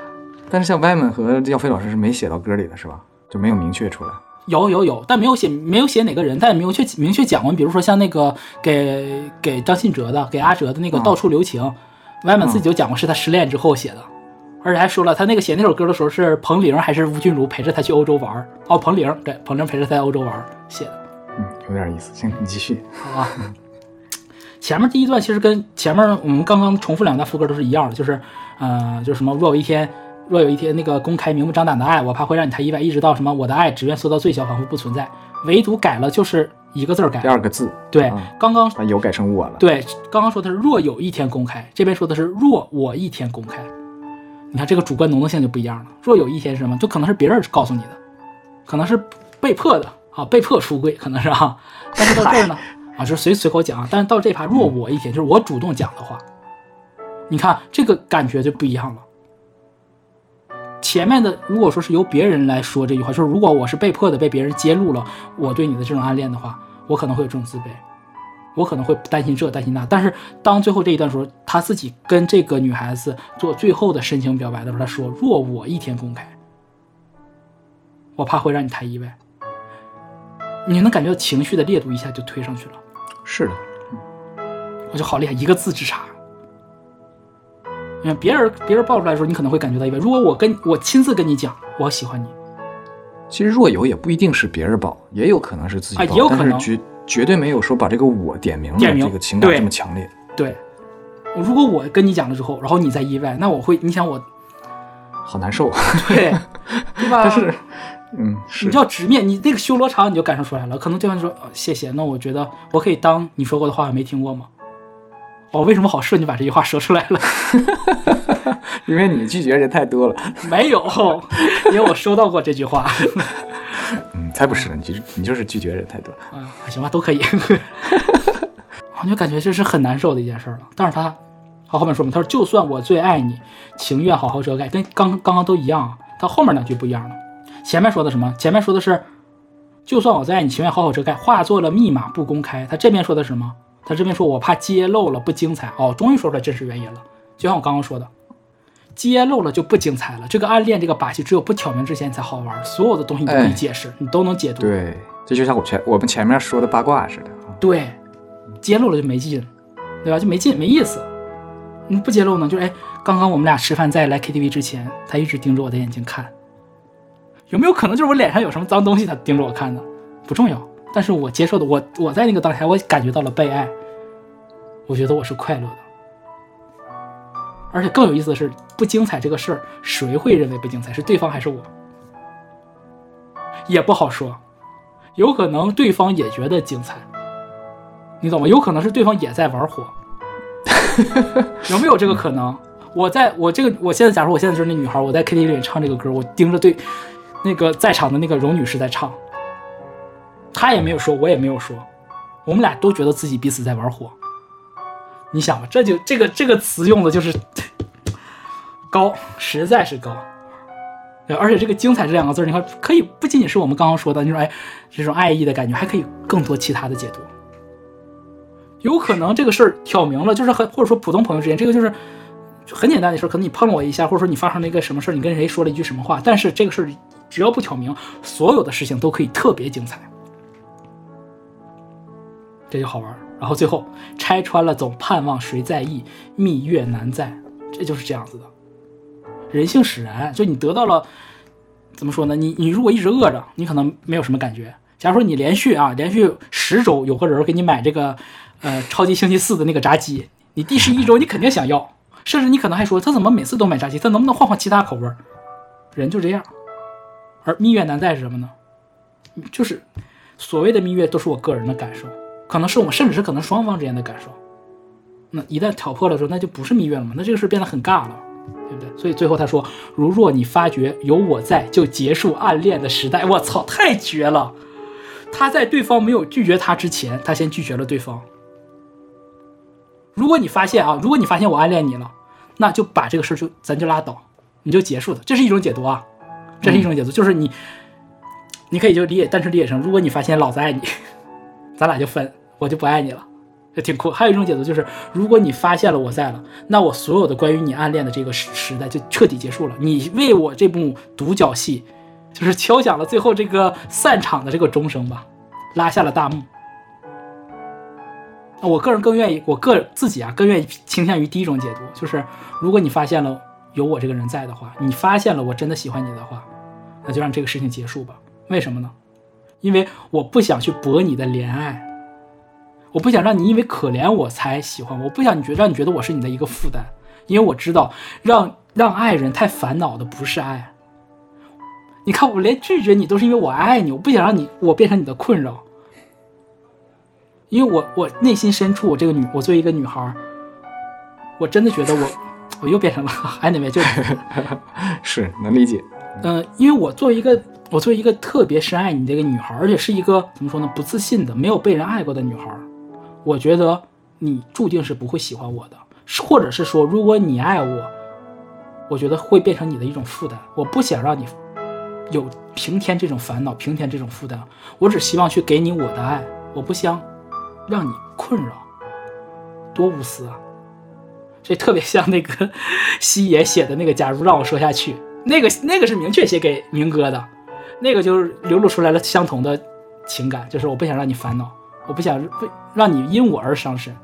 但是像歪门和耀飞老师是没写到歌里的，是吧？就没有明确出来。有有有，但没有写没有写哪个人，但也没有确明确讲过。比如说像那个给给张信哲的，给阿哲的那个嗯《到处留情》歪门自己就讲过是他失恋之后写的，而且还说了他那个写那首歌的时候是彭玲还是吴君如陪着他去欧洲玩儿哦，彭玲对，彭玲陪着他在欧洲玩儿写的。嗯，有点意思。行，你继续。好吧。前面第一段其实跟前面我们刚刚重复两段副歌都是一样的，就是呃，就是什么若有一天，若有一天那个公开明目张胆的爱，我怕会让你太意外，一直到什么我的爱只愿缩到最小，仿佛不存在，唯独改了就是一个字儿改第。二个字，对啊，刚刚把有改成我了。对，刚刚说的是若有一天公开，这边说的是若我一天公开。你看这个主观能动性就不一样了。若有一天是什么，就可能是别人告诉你的，可能是被迫的啊，被迫出柜，可能是啊。但是到这儿呢，啊，就是随随口讲啊。但是到这趴，若我一天，就是我主动讲的话，你看这个感觉就不一样了。前面的如果说是由别人来说这句话，就是如果我是被迫的被别人揭露了我对你的这种暗恋的话，我可能会有这种自卑。我可能会担心这担心那，但是当最后这一段时候，他自己跟这个女孩子做最后的深情表白的时候，他说：“若我一天公开，我怕会让你太意外。”你能感觉到情绪的烈度一下就推上去了，是的，我就好厉害，一个字之差。你看别人别人爆出来的时候，你可能会感觉到意外。如果我跟我亲自跟你讲，我喜欢你，其实若有也不一定是别人爆，也有可能是自己爆，啊也有可能但是绝绝对没有说把这个我点名了，点明这个情感这么强烈。对，如果我跟你讲了之后，然后你再意外，那我会，你想我好难受，对 对吧？但是嗯，你就要直面，你那个修罗场你就感受出来了。可能对方就说、哦、谢谢，那我觉得我可以当你说过的话没听过吗？哦，为什么好顺就把这句话说出来了？因为你拒绝人太多了。没有，因为我收到过这句话。嗯，才不是呢，你就你就是拒绝人太多。啊，行吧，都可以。我就感觉这是很难受的一件事了。但是他，他后面说嘛，他说就算我最爱你，情愿好好遮盖，跟刚刚刚都一样啊。他后面两句不一样了。前面说的什么？前面说的是，就算我在你，情愿好好遮盖，化作了密码不公开。他这边说的是什么？他这边说我怕揭露了不精彩。哦，终于说出来真实原因了。就像我刚刚说的，揭露了就不精彩了。这个暗恋这个把戏，只有不挑明之前才好玩。所有的东西你都可以解释，你都能解读。对，这就像我前我们前面说的八卦似的。对，揭露了就没劲，对吧？就没劲，没意思。你不揭露呢，就是哎，刚刚我们俩吃饭在来 KTV 之前，他一直盯着我的眼睛看，有没有可能就是我脸上有什么脏东西，他盯着我看呢？不重要，但是我接受的，我我在那个当下，我感觉到了被爱，我觉得我是快乐的。而且更有意思的是，不精彩这个事儿，谁会认为不精彩？是对方还是我？也不好说，有可能对方也觉得精彩，你懂吗？有可能是对方也在玩火，有没有这个可能？我在我这个，我现在假如我现在就是那女孩，我在 KTV 里唱这个歌，我盯着对那个在场的那个荣女士在唱，她也没有说，我也没有说，我们俩都觉得自己彼此在玩火。你想吧，这就这个这个词用的就是 高，实在是高。对，而且这个“精彩”这两个字，你看可以不仅仅是我们刚刚说的那种哎这种爱意的感觉，还可以更多其他的解读。有可能这个事儿挑明了，就是很或者说普通朋友之间，这个就是很简单的事儿，可能你碰了我一下，或者说你发生了一个什么事儿，你跟谁说了一句什么话，但是这个事儿只要不挑明，所有的事情都可以特别精彩，这就好玩。然后最后拆穿了，总盼望谁在意，蜜月难在，这就是这样子的。人性使然，就你得到了，怎么说呢？你你如果一直饿着，你可能没有什么感觉。假如说你连续啊，连续十周有个人给你买这个，呃，超级星期四的那个炸鸡，你第十一周你肯定想要，甚至你可能还说他怎么每次都买炸鸡，他能不能换换其他口味？人就这样。而蜜月难在是什么呢？就是所谓的蜜月都是我个人的感受，可能是我们甚至是可能双方之间的感受。那一旦挑破了之后，那就不是蜜月了嘛？那这个事变得很尬了。对不对？所以最后他说：“如若你发觉有我在，就结束暗恋的时代。”我操，太绝了！他在对方没有拒绝他之前，他先拒绝了对方。如果你发现啊，如果你发现我暗恋你了，那就把这个事就咱就拉倒，你就结束了。这是一种解读啊，这是一种解读，就是你，你可以就理解单纯理解成：如果你发现老子爱你，咱俩就分，我就不爱你了。这挺酷。还有一种解读就是，如果你发现了我在了，那我所有的关于你暗恋的这个时时代就彻底结束了。你为我这部独角戏，就是敲响了最后这个散场的这个钟声吧，拉下了大幕。我个人更愿意，我个自己啊更愿意倾向于第一种解读，就是如果你发现了有我这个人在的话，你发现了我真的喜欢你的话，那就让这个事情结束吧。为什么呢？因为我不想去博你的怜爱。我不想让你因为可怜我才喜欢我，我不想你觉让你觉得我是你的一个负担，因为我知道让让爱人太烦恼的不是爱。你看我连拒绝你都是因为我爱你，我不想让你我变成你的困扰，因为我我内心深处我这个女我作为一个女孩，我真的觉得我我又变成了 anyway 就是能理解，嗯、呃，因为我作为一个我作为一个特别深爱你的一个女孩，而且是一个怎么说呢不自信的没有被人爱过的女孩。我觉得你注定是不会喜欢我的，或者是说，如果你爱我，我觉得会变成你的一种负担。我不想让你有平添这种烦恼，平添这种负担。我只希望去给你我的爱，我不想让你困扰。多无私啊！这特别像那个 西野写的那个《假如让我说下去》，那个那个是明确写给明哥的，那个就是流露出来了相同的情感，就是我不想让你烦恼。我不想让你因我而伤神，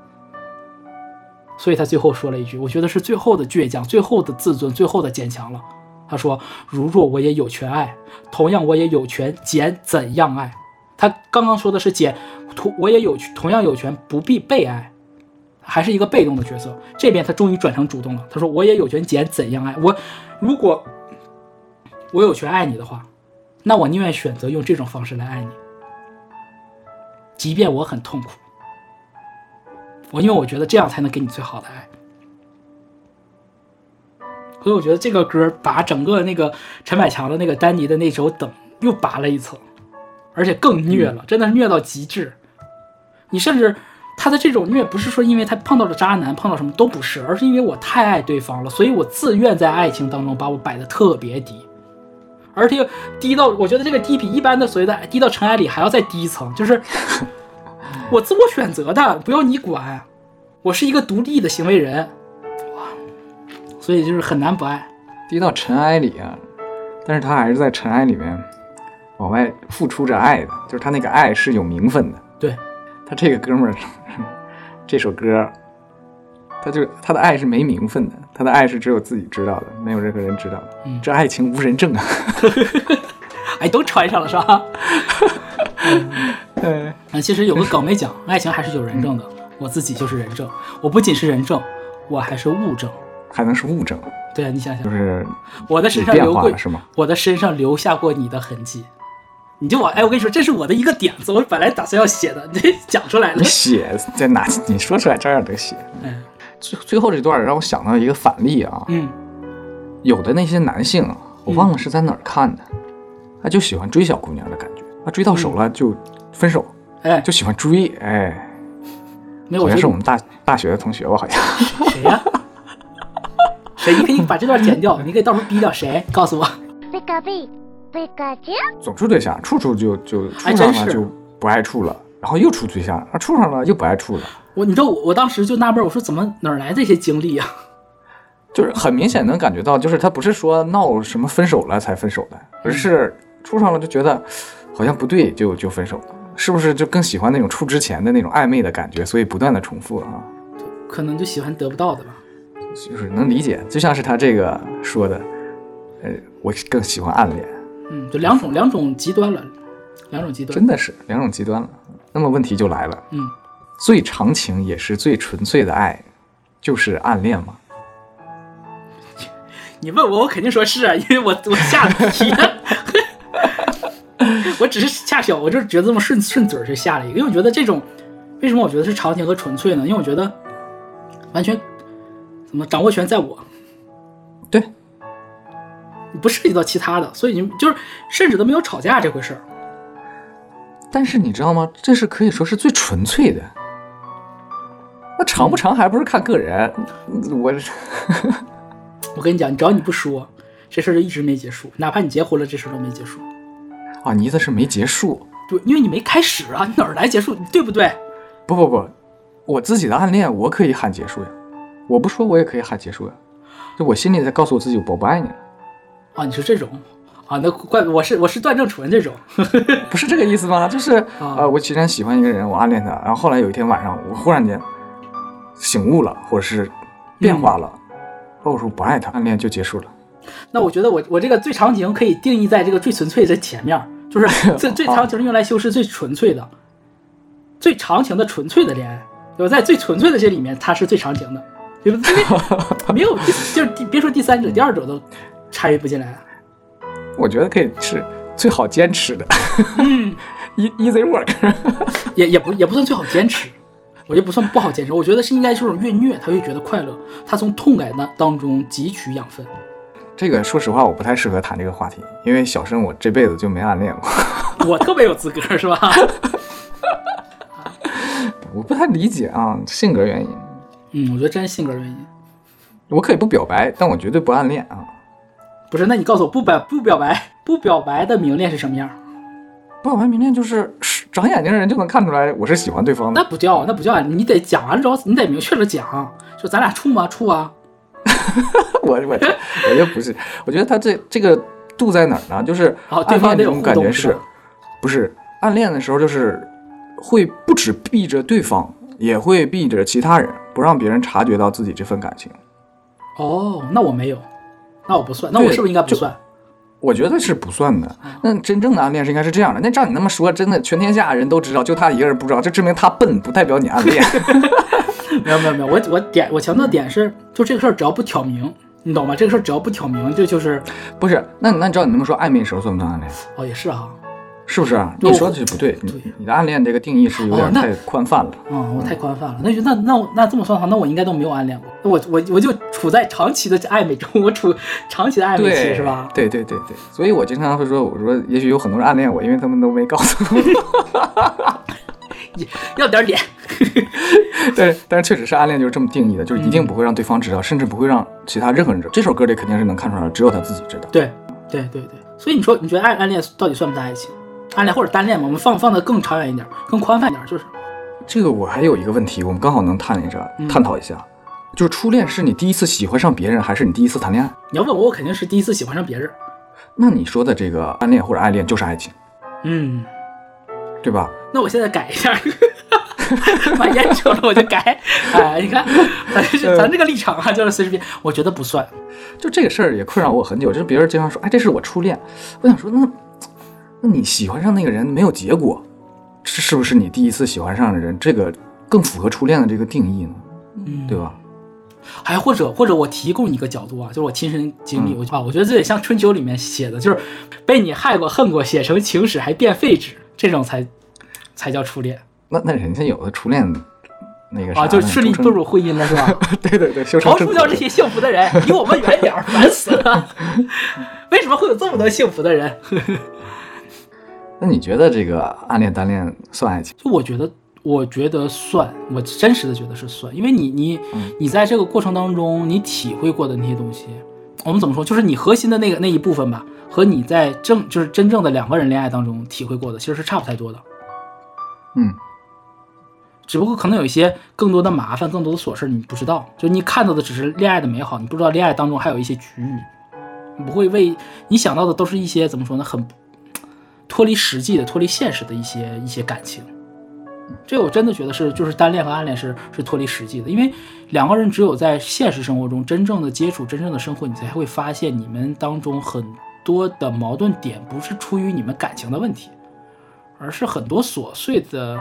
所以他最后说了一句，我觉得是最后的倔强，最后的自尊，最后的坚强了。他说：“如若我也有权爱，同样我也有权拣怎样爱。”他刚刚说的是拣，同我也有同样有权不必被爱，还是一个被动的角色。这边他终于转成主动了。他说：“我也有权拣怎样爱。我如果我有权爱你的话，那我宁愿选择用这种方式来爱你，即便我很痛苦，我因为我觉得这样才能给你最好的爱。所以我觉得这个歌把整个那个陈百强的那个丹尼的那首《等》又拔了一层，而且更虐了，真的是虐到极致。你甚至他的这种虐不是说因为他碰到了渣男，碰到什么都不是，而是因为我太爱对方了，所以我自愿在爱情当中把我摆的特别低，而且低到我觉得这个低比一般的所谓的低到尘埃里还要再低一层，就是 我自我选择的，不要你管，我是一个独立的行为人，哇，所以就是很难不爱。低到尘埃里啊，但是他还是在尘埃里面往外付出着爱的，就是他那个爱是有名分的。对，他这个哥们儿，这首歌，他就他的爱是没名分的，他的爱是只有自己知道的，没有任何人知道的。嗯这爱情无人证啊！哎，都穿上了是吧？对，嗯，其实有个梗没讲，爱情还是有人证的。我自己就是人证，我不仅是人证，我还是物证。还能是物证，对啊，你想想就，是我的身上留过是吗？我的身上留下过你的痕迹。你就往哎，我跟你说，这是我的一个点子，我本来打算要写的，你讲出来了你。写在哪？你说出来照样得写。嗯，最最后这段让我想到一个反例啊，嗯，有的那些男性啊，我忘了是在哪儿看的，他就喜欢追小姑娘的感觉，他追到手了就分手，哎，就喜欢追，哎，没有，我觉得好像是我们大大学的同学吧，好像。谁呀、谁？你可以把这段剪掉，你可以到时候逼掉谁？告诉我。总处对象，处处就就处还真是上了就不爱处了，然后又处对象，啊处上了又不爱处了，我，你知道我，我当时就纳闷，我说怎么哪儿来这些经历啊？就是很明显能感觉到，就是他不是说闹什么分手了才分手的，而是处上了就觉得好像不对就就分手了，是不是就更喜欢那种处之前的那种暧昧的感觉，所以不断的重复啊？可能就喜欢得不到的吧。就是能理解，就像是他这个说的，呃，我更喜欢暗恋，嗯，就两种两种极端了，两种极端。真的是两种极端了。那么问题就来了，嗯，最长情也是最纯粹的爱，就是暗恋吗？你问我，我肯定说是啊，因为我我下的题，我只是恰巧，我就觉得这么顺顺嘴儿就下了一个，因为我觉得这种，为什么我觉得是长情和纯粹呢？因为我觉得完全怎么掌握权在我，对，不涉及到其他的，所以你就是甚至都没有吵架这回事儿。但是你知道吗？这是可以说是最纯粹的。那长不长还不是看个人，我我跟你讲，只要你不说，这事儿就一直没结束，哪怕你结婚了，这事儿都没结束。啊，你意思是没结束？对，因为你没开始啊，你哪儿来结束？对不对？不不不，我自己的暗恋我可以喊结束呀，我不说我也可以喊结束呀，就我心里在告诉我自己我不爱你了，啊，你说这种啊？那怪我是我是段正淳这种。不是这个意思吗？就是啊呃，我既然喜欢一个人，我暗恋他，然后后来有一天晚上，我忽然间醒悟了，或者是变化了，或者说不爱他，暗恋就结束了。那我觉得我我这个最长情可以定义在这个最纯粹的前面，就是 最最长情是用来修饰最纯粹的，最长情的纯粹的恋爱。我在最纯粹的这里面，它是最长情的，对不对？因为没有第 就是别说第三者，第二者都参与不进来。我觉得可以是最好坚持的嗯，，e easy work。也也不也不算最好坚持，我觉得不算不好坚持，我觉得是应该这种越虐他越觉得快乐，他从痛感当当中汲取养分。这个说实话，我不太适合谈这个话题，因为小生我这辈子就没暗恋过，我特别有资格是吧？我不太理解啊，性格原因。嗯，我觉得真是性格原因。我可以不表白，但我绝对不暗恋啊！不是，那你告诉我，不表不表白不表白的明恋是什么样？不表白明恋就是是长眼睛的人就能看出来我是喜欢对方的。那不叫，那不叫，你得讲完之后，你得明确的讲，就咱俩处吗？处啊。我我我觉得不是，我觉得他这这个度在哪儿呢？就是暗恋这种感觉是不是暗恋的时候就是会不止避着对方，也会避着其他人，不让别人察觉到自己这份感情。哦，那我没有，那我不算，那我是不是应该不算？我觉得是不算的。嗯那真正的暗恋是应该是这样的。那照你那么说，真的全天下人都知道，就他一个人不知道，这证明他笨，不代表你暗恋。没有没有没有，我我点我强调点是，就这个事儿只要不挑明，你懂吗？这个事儿只要不挑明，这就是不是？那那你知道你那么说暧昧时候算不算暗恋？哦，也是哈。是不是啊？你说的是不对，你对你的暗恋这个定义是有点太宽泛了。嗯，我太宽泛了。那就那那那这么算的话，那我应该都没有暗恋过。我我我就处在长期的暧昧中，我处长期的暧昧期，是吧？对对对对，所以我经常会说，我说也许有很多人暗恋我，因为他们都没告诉我。要点脸。但是但是确实是暗恋就是这么定义的，就是一定不会让对方知道，甚至不会让其他任何人知道。这首歌里肯定是能看出来，只有他自己知道。对对对对，所以你说你觉得暗暗恋到底算不算爱情？暗恋或者单恋嘛？我们放放的更长远一点，更宽泛一点，就是这个我还有一个问题，我们刚好能探一下，嗯探讨一下，就是初恋是你第一次喜欢上别人，还是你第一次谈恋爱？你要问我，我肯定是第一次喜欢上别人。那你说的这个暗恋或者爱恋就是爱情，嗯，对吧？那我现在改一下，把烟抽了我就改。哎，你看，咱这咱这个立场啊，就是随时变。我觉得不算。就这个事儿也困扰我很久，就是别人经常说，哎，这是我初恋，我想说，那那你喜欢上那个人没有结果，这是不是你第一次喜欢上的人？这个更符合初恋的这个定义呢，嗯，对吧？还或者或者我提供一个角度啊，就是我亲身经历，嗯我啊，我觉得这也像春秋里面写的，就是被你害过、恨过，写成情史还变废纸，这种才才叫初恋那那人家有的初恋那个啥啊，就顺利步入婚姻了，是吧？对对对，修成刨正果除掉这些幸福的人，离我们远点儿，烦死了。为什么会有这么多幸福的人？那你觉得这个暗恋单恋算爱情？就我觉得，我觉得算，我真实的觉得是算，因为你你你在这个过程当中，你体会过的那些东西，我们怎么说，就是你核心的那个那一部分吧，和你在正就是真正的两个人恋爱当中体会过的，其实是差不太多的。嗯，只不过可能有一些更多的麻烦、更多的琐事你不知道，就是你看到的只是恋爱的美好，你不知道恋爱当中还有一些局域，你不会为你想到的都是一些怎么说呢，很脱离实际的、脱离现实的一些一些感情。这我真的觉得是，就是单恋和暗恋是是脱离实际的，因为两个人只有在现实生活中真正的接触、真正的生活，你才会发现你们当中很多的矛盾点不是出于你们感情的问题，而是很多琐碎的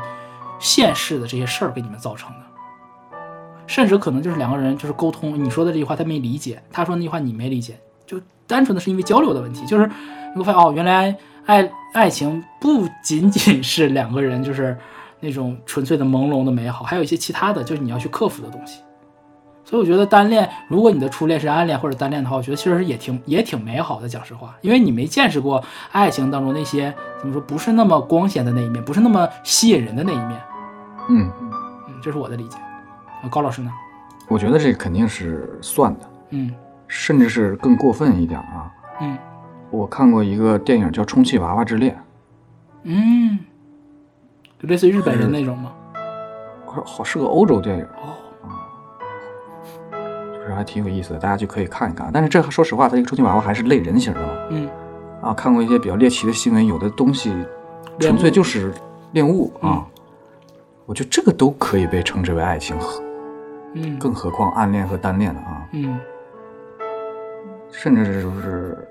现实的这些事儿给你们造成的，甚至可能就是两个人就是沟通，你说的这句话他没理解，他说那句话你没理解，就单纯的是因为交流的问题，就是你会发现哦，原来爱爱情不仅仅是两个人就是那种纯粹的朦胧的美好，还有一些其他的，就是你要去克服的东西。所以我觉得单恋，如果你的初恋是暗恋或者单恋的话，我觉得其实也挺也挺美好的。讲实话，因为你没见识过爱情当中那些怎么说不是那么光鲜的那一面，不是那么吸引人的那一面。嗯，嗯，这是我的理解。啊，高老师呢？我觉得这肯定是算的，嗯甚至是更过分一点啊。嗯我看过一个电影叫《充气娃娃之恋嗯，就类似于日本人那种吗？》，好好是个欧洲电影，哦，就是还挺有意思的，大家就可以看一看。但是这说实话，它这个充气娃娃还是类人形的嘛。嗯啊，看过一些比较猎奇的新闻，有的东西纯粹就是恋物嗯啊。我觉得这个都可以被称之为爱情，嗯更何况暗恋和单恋了啊。嗯甚至是就是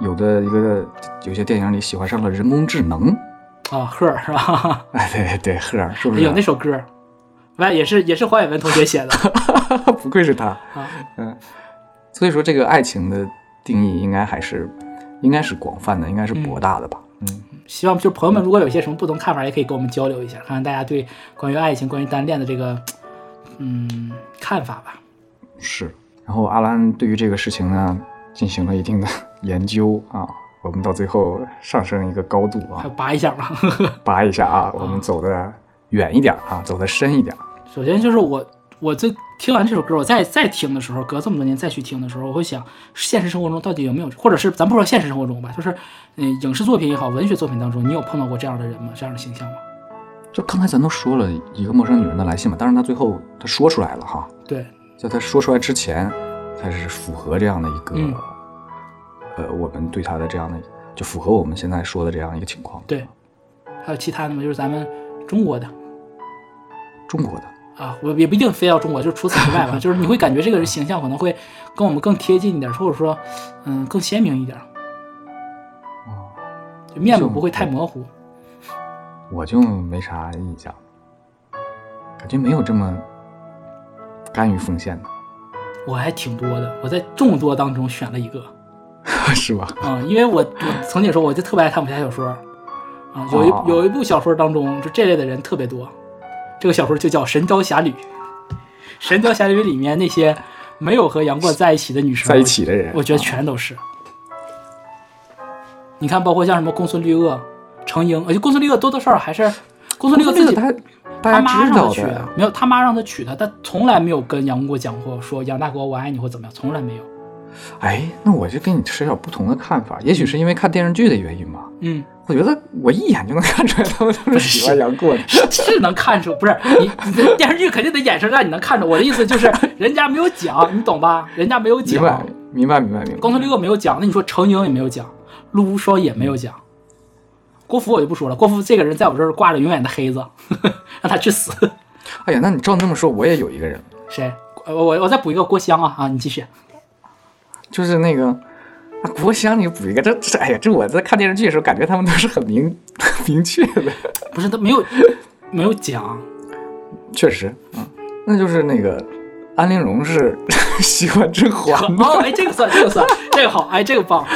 有的一个有些电影里喜欢上了人工智能，啊，赫尔是吧？哎，对对对，赫尔是不是？有那首歌，完也是也是黄伟文同学写的 不愧是他，啊。嗯，所以说这个爱情的定义应该还是应该是广泛的，应该是博大的吧？嗯，希望就是朋友们如果有一些什么不同看法，也可以跟我们交流一下，看看大家对关于爱情、关于单恋的这个嗯看法吧。是。然后阿兰对于这个事情呢进行了一定的研究啊，我们到最后上升一个高度啊拔一下吧。拔一下啊，我们走的远一点啊，走的深一点。首先就是我，我这听完这首歌，我再再听的时候，隔这么多年再去听的时候，我会想，现实生活中到底有没有，或者是咱不说现实生活中吧，就是嗯，影视作品也好，文学作品当中，你有碰到过这样的人吗？这样的形象吗？就刚才咱都说了一个陌生女人的来信嘛，当然她最后她说出来了哈，对，在她说出来之前，她是符合这样的一个，嗯呃，我们对他的这样的，就符合我们现在说的这样一个情况。对，还有其他的吗？就是咱们中国的中国的，啊，我也不一定非要中国，就是除此之外吧，就是你会感觉这个人形象可能会跟我们更贴近一点，或者说，嗯，更鲜明一点，哦，就面部不会太模糊。我就没啥印象，感觉没有这么甘于奉献的。我还挺多的，我在众多当中选了一个。是吧？啊、因为我我曾经说我就特别爱看武侠小说，啊、有一哦有一部小说当中就这类的人特别多，这个小说就叫《神雕侠侣》。《神雕侠侣》里面那些没有和杨过在一起的女生，在一起的人，我觉得全都是。你看，包括像什么公孙绿萼、程婴，而且公孙绿萼多多少少还是公孙绿萼自己他大他妈家知道让他娶没有他妈让他娶的，他从来没有跟杨过讲过说杨大哥我爱你或怎么样，从来没有。哎，那我就跟你持有不同的看法，也许是因为看电视剧的原因吧。嗯，我觉得我一眼就能看出来他们都是喜欢杨过的。是能看出，不是你你这电视剧肯定得眼神让你能看出。我的意思就是，人家没有讲，你懂吧？人家没有明白讲，，明白，明白，明白。公孙绿萼没有讲，那你说程婴也没有讲，陆无双也没有讲，郭芙我就不说了，郭芙这个人在我这儿挂着永远的黑子，让他去死。哎呀，那你照这么说，我也有一个人，谁？我我我再补一个郭襄啊啊！你继续。就是那个啊，国香，你补一个，这这，哎呀，这我在看电视剧的时候，感觉他们都是很明明确的。不是他没有 没有讲，确实，嗯，那就是那个安陵容是 喜欢甄嬛的，哦，哎，这个算，这个算，这个好，哎，这个棒，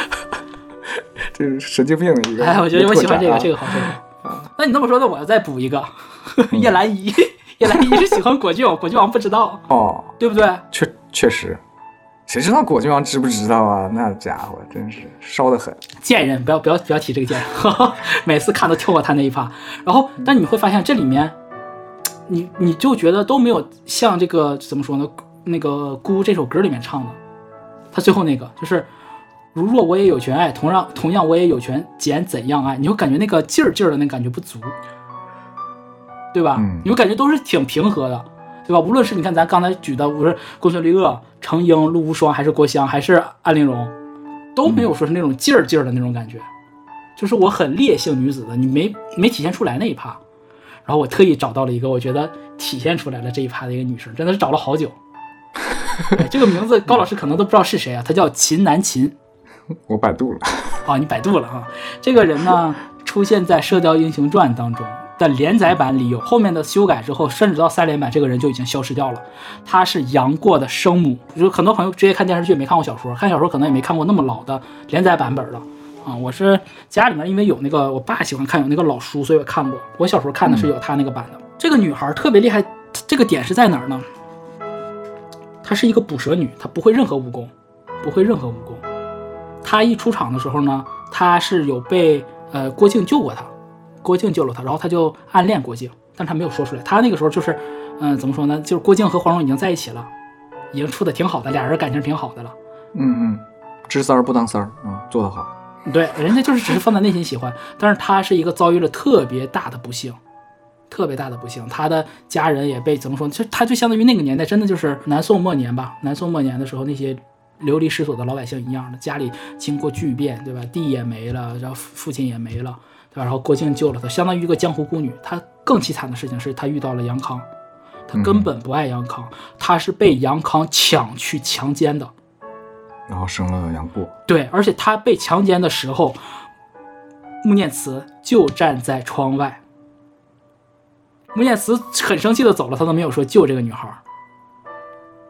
这是神经病的一个。哎，我觉得我喜欢这个，这个个好，这个好。那你这么说，那我要再补一个，叶澜依，叶澜依是喜欢果郡王，果郡王不知道，哦，对不对？确确实，谁知道果郡王知不知道啊？那家伙真是烧得很。贱人，不要不要不要提这个贱人，每次看都跳过他那一趴。然后，但你会发现这里面，你你就觉得都没有像这个怎么说呢？那个《孤》这首歌里面唱的，他最后那个就是。如若我也有权爱，同样同样我也有权拣怎样爱，你会感觉那个劲儿劲儿的那感觉不足，对吧？嗯你会感觉都是挺平和的，对吧？无论是你看咱刚才举的，无论公孙绿萼、程英、陆无双，还是郭襄，还是安陵容，都没有说是那种劲儿劲儿的那种感觉，就是我很烈性女子的，你没没体现出来那一趴。然后我特意找到了一个，我觉得体现出来了这一趴的一个女生，真的是找了好久。哎这个名字高老师可能都不知道是谁啊，她叫秦南琴。我百度了，啊，你百度了啊。这个人呢，出现在《射雕英雄传》当中的连载版里有，后面的修改之后，甚至到三连版，这个人就已经消失掉了。他是杨过的生母，就是很多朋友直接看电视剧没看过小说，看小说可能也没看过那么老的连载版本了。啊，我是家里面因为有那个我爸喜欢看有那个老书，所以我看过。我小时候看的是有他那个版的。这个女孩特别厉害，这个点是在哪儿呢？她是一个捕蛇女，她不会任何武功，不会任何武功。她一出场的时候呢，她是有被呃郭靖救过她，郭靖救了他，然后他就暗恋郭靖，但他没有说出来。他那个时候就是，嗯、怎么说呢？就是郭靖和黄蓉已经在一起了，已经处的挺好的，俩人感情挺好的了。嗯嗯，知三儿不当三儿，嗯，做得好。对，人家就是只是放在内心喜欢，但是他是一个遭遇了特别大的不幸，特别大的不幸，他的家人也被怎么说？就他就相当于那个年代，真的就是南宋末年吧，南宋末年的时候那些。流离失所的老百姓一样的，家里经过巨变，对吧？地也没了，然后父亲也没了？然后郭靖救了她，相当于一个江湖孤女。她更凄惨的事情是，她遇到了杨康，她根本不爱杨康，她是被杨康抢去强奸的。然后生了杨过，对，而且他被强奸的时候，穆念慈就站在窗外。穆念慈很生气的走了，他都没有说救这个女孩儿。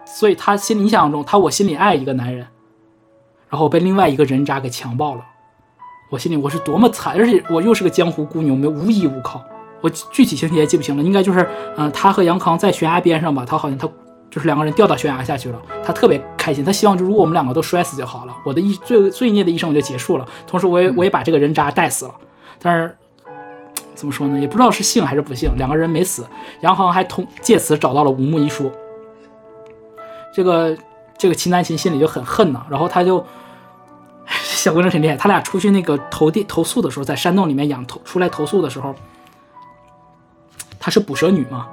所以他心里你想象中，他我心里爱一个男人，然后被另外一个人渣给强暴了，我心里我是多么惨，而且我又是个江湖孤女，我没无依无靠。我具体情节也记不清了，应该就是，嗯、他和杨康在悬崖边上吧，他好像他就是两个人掉到悬崖下去了，他特别开心，他希望就如果我们两个都摔死就好了，我的一罪罪孽的一生我就结束了，同时我也我也把这个人渣带死了，但是怎么说呢，也不知道是幸还是不幸，两个人没死，杨康还通借此找到了五木一书，这个这个秦南琴心里就很恨呐，然后他就。小姑娘挺厉害，他俩出去那个投地投宿的时候，在山洞里面养投出来投宿的时候，她是捕蛇女嘛，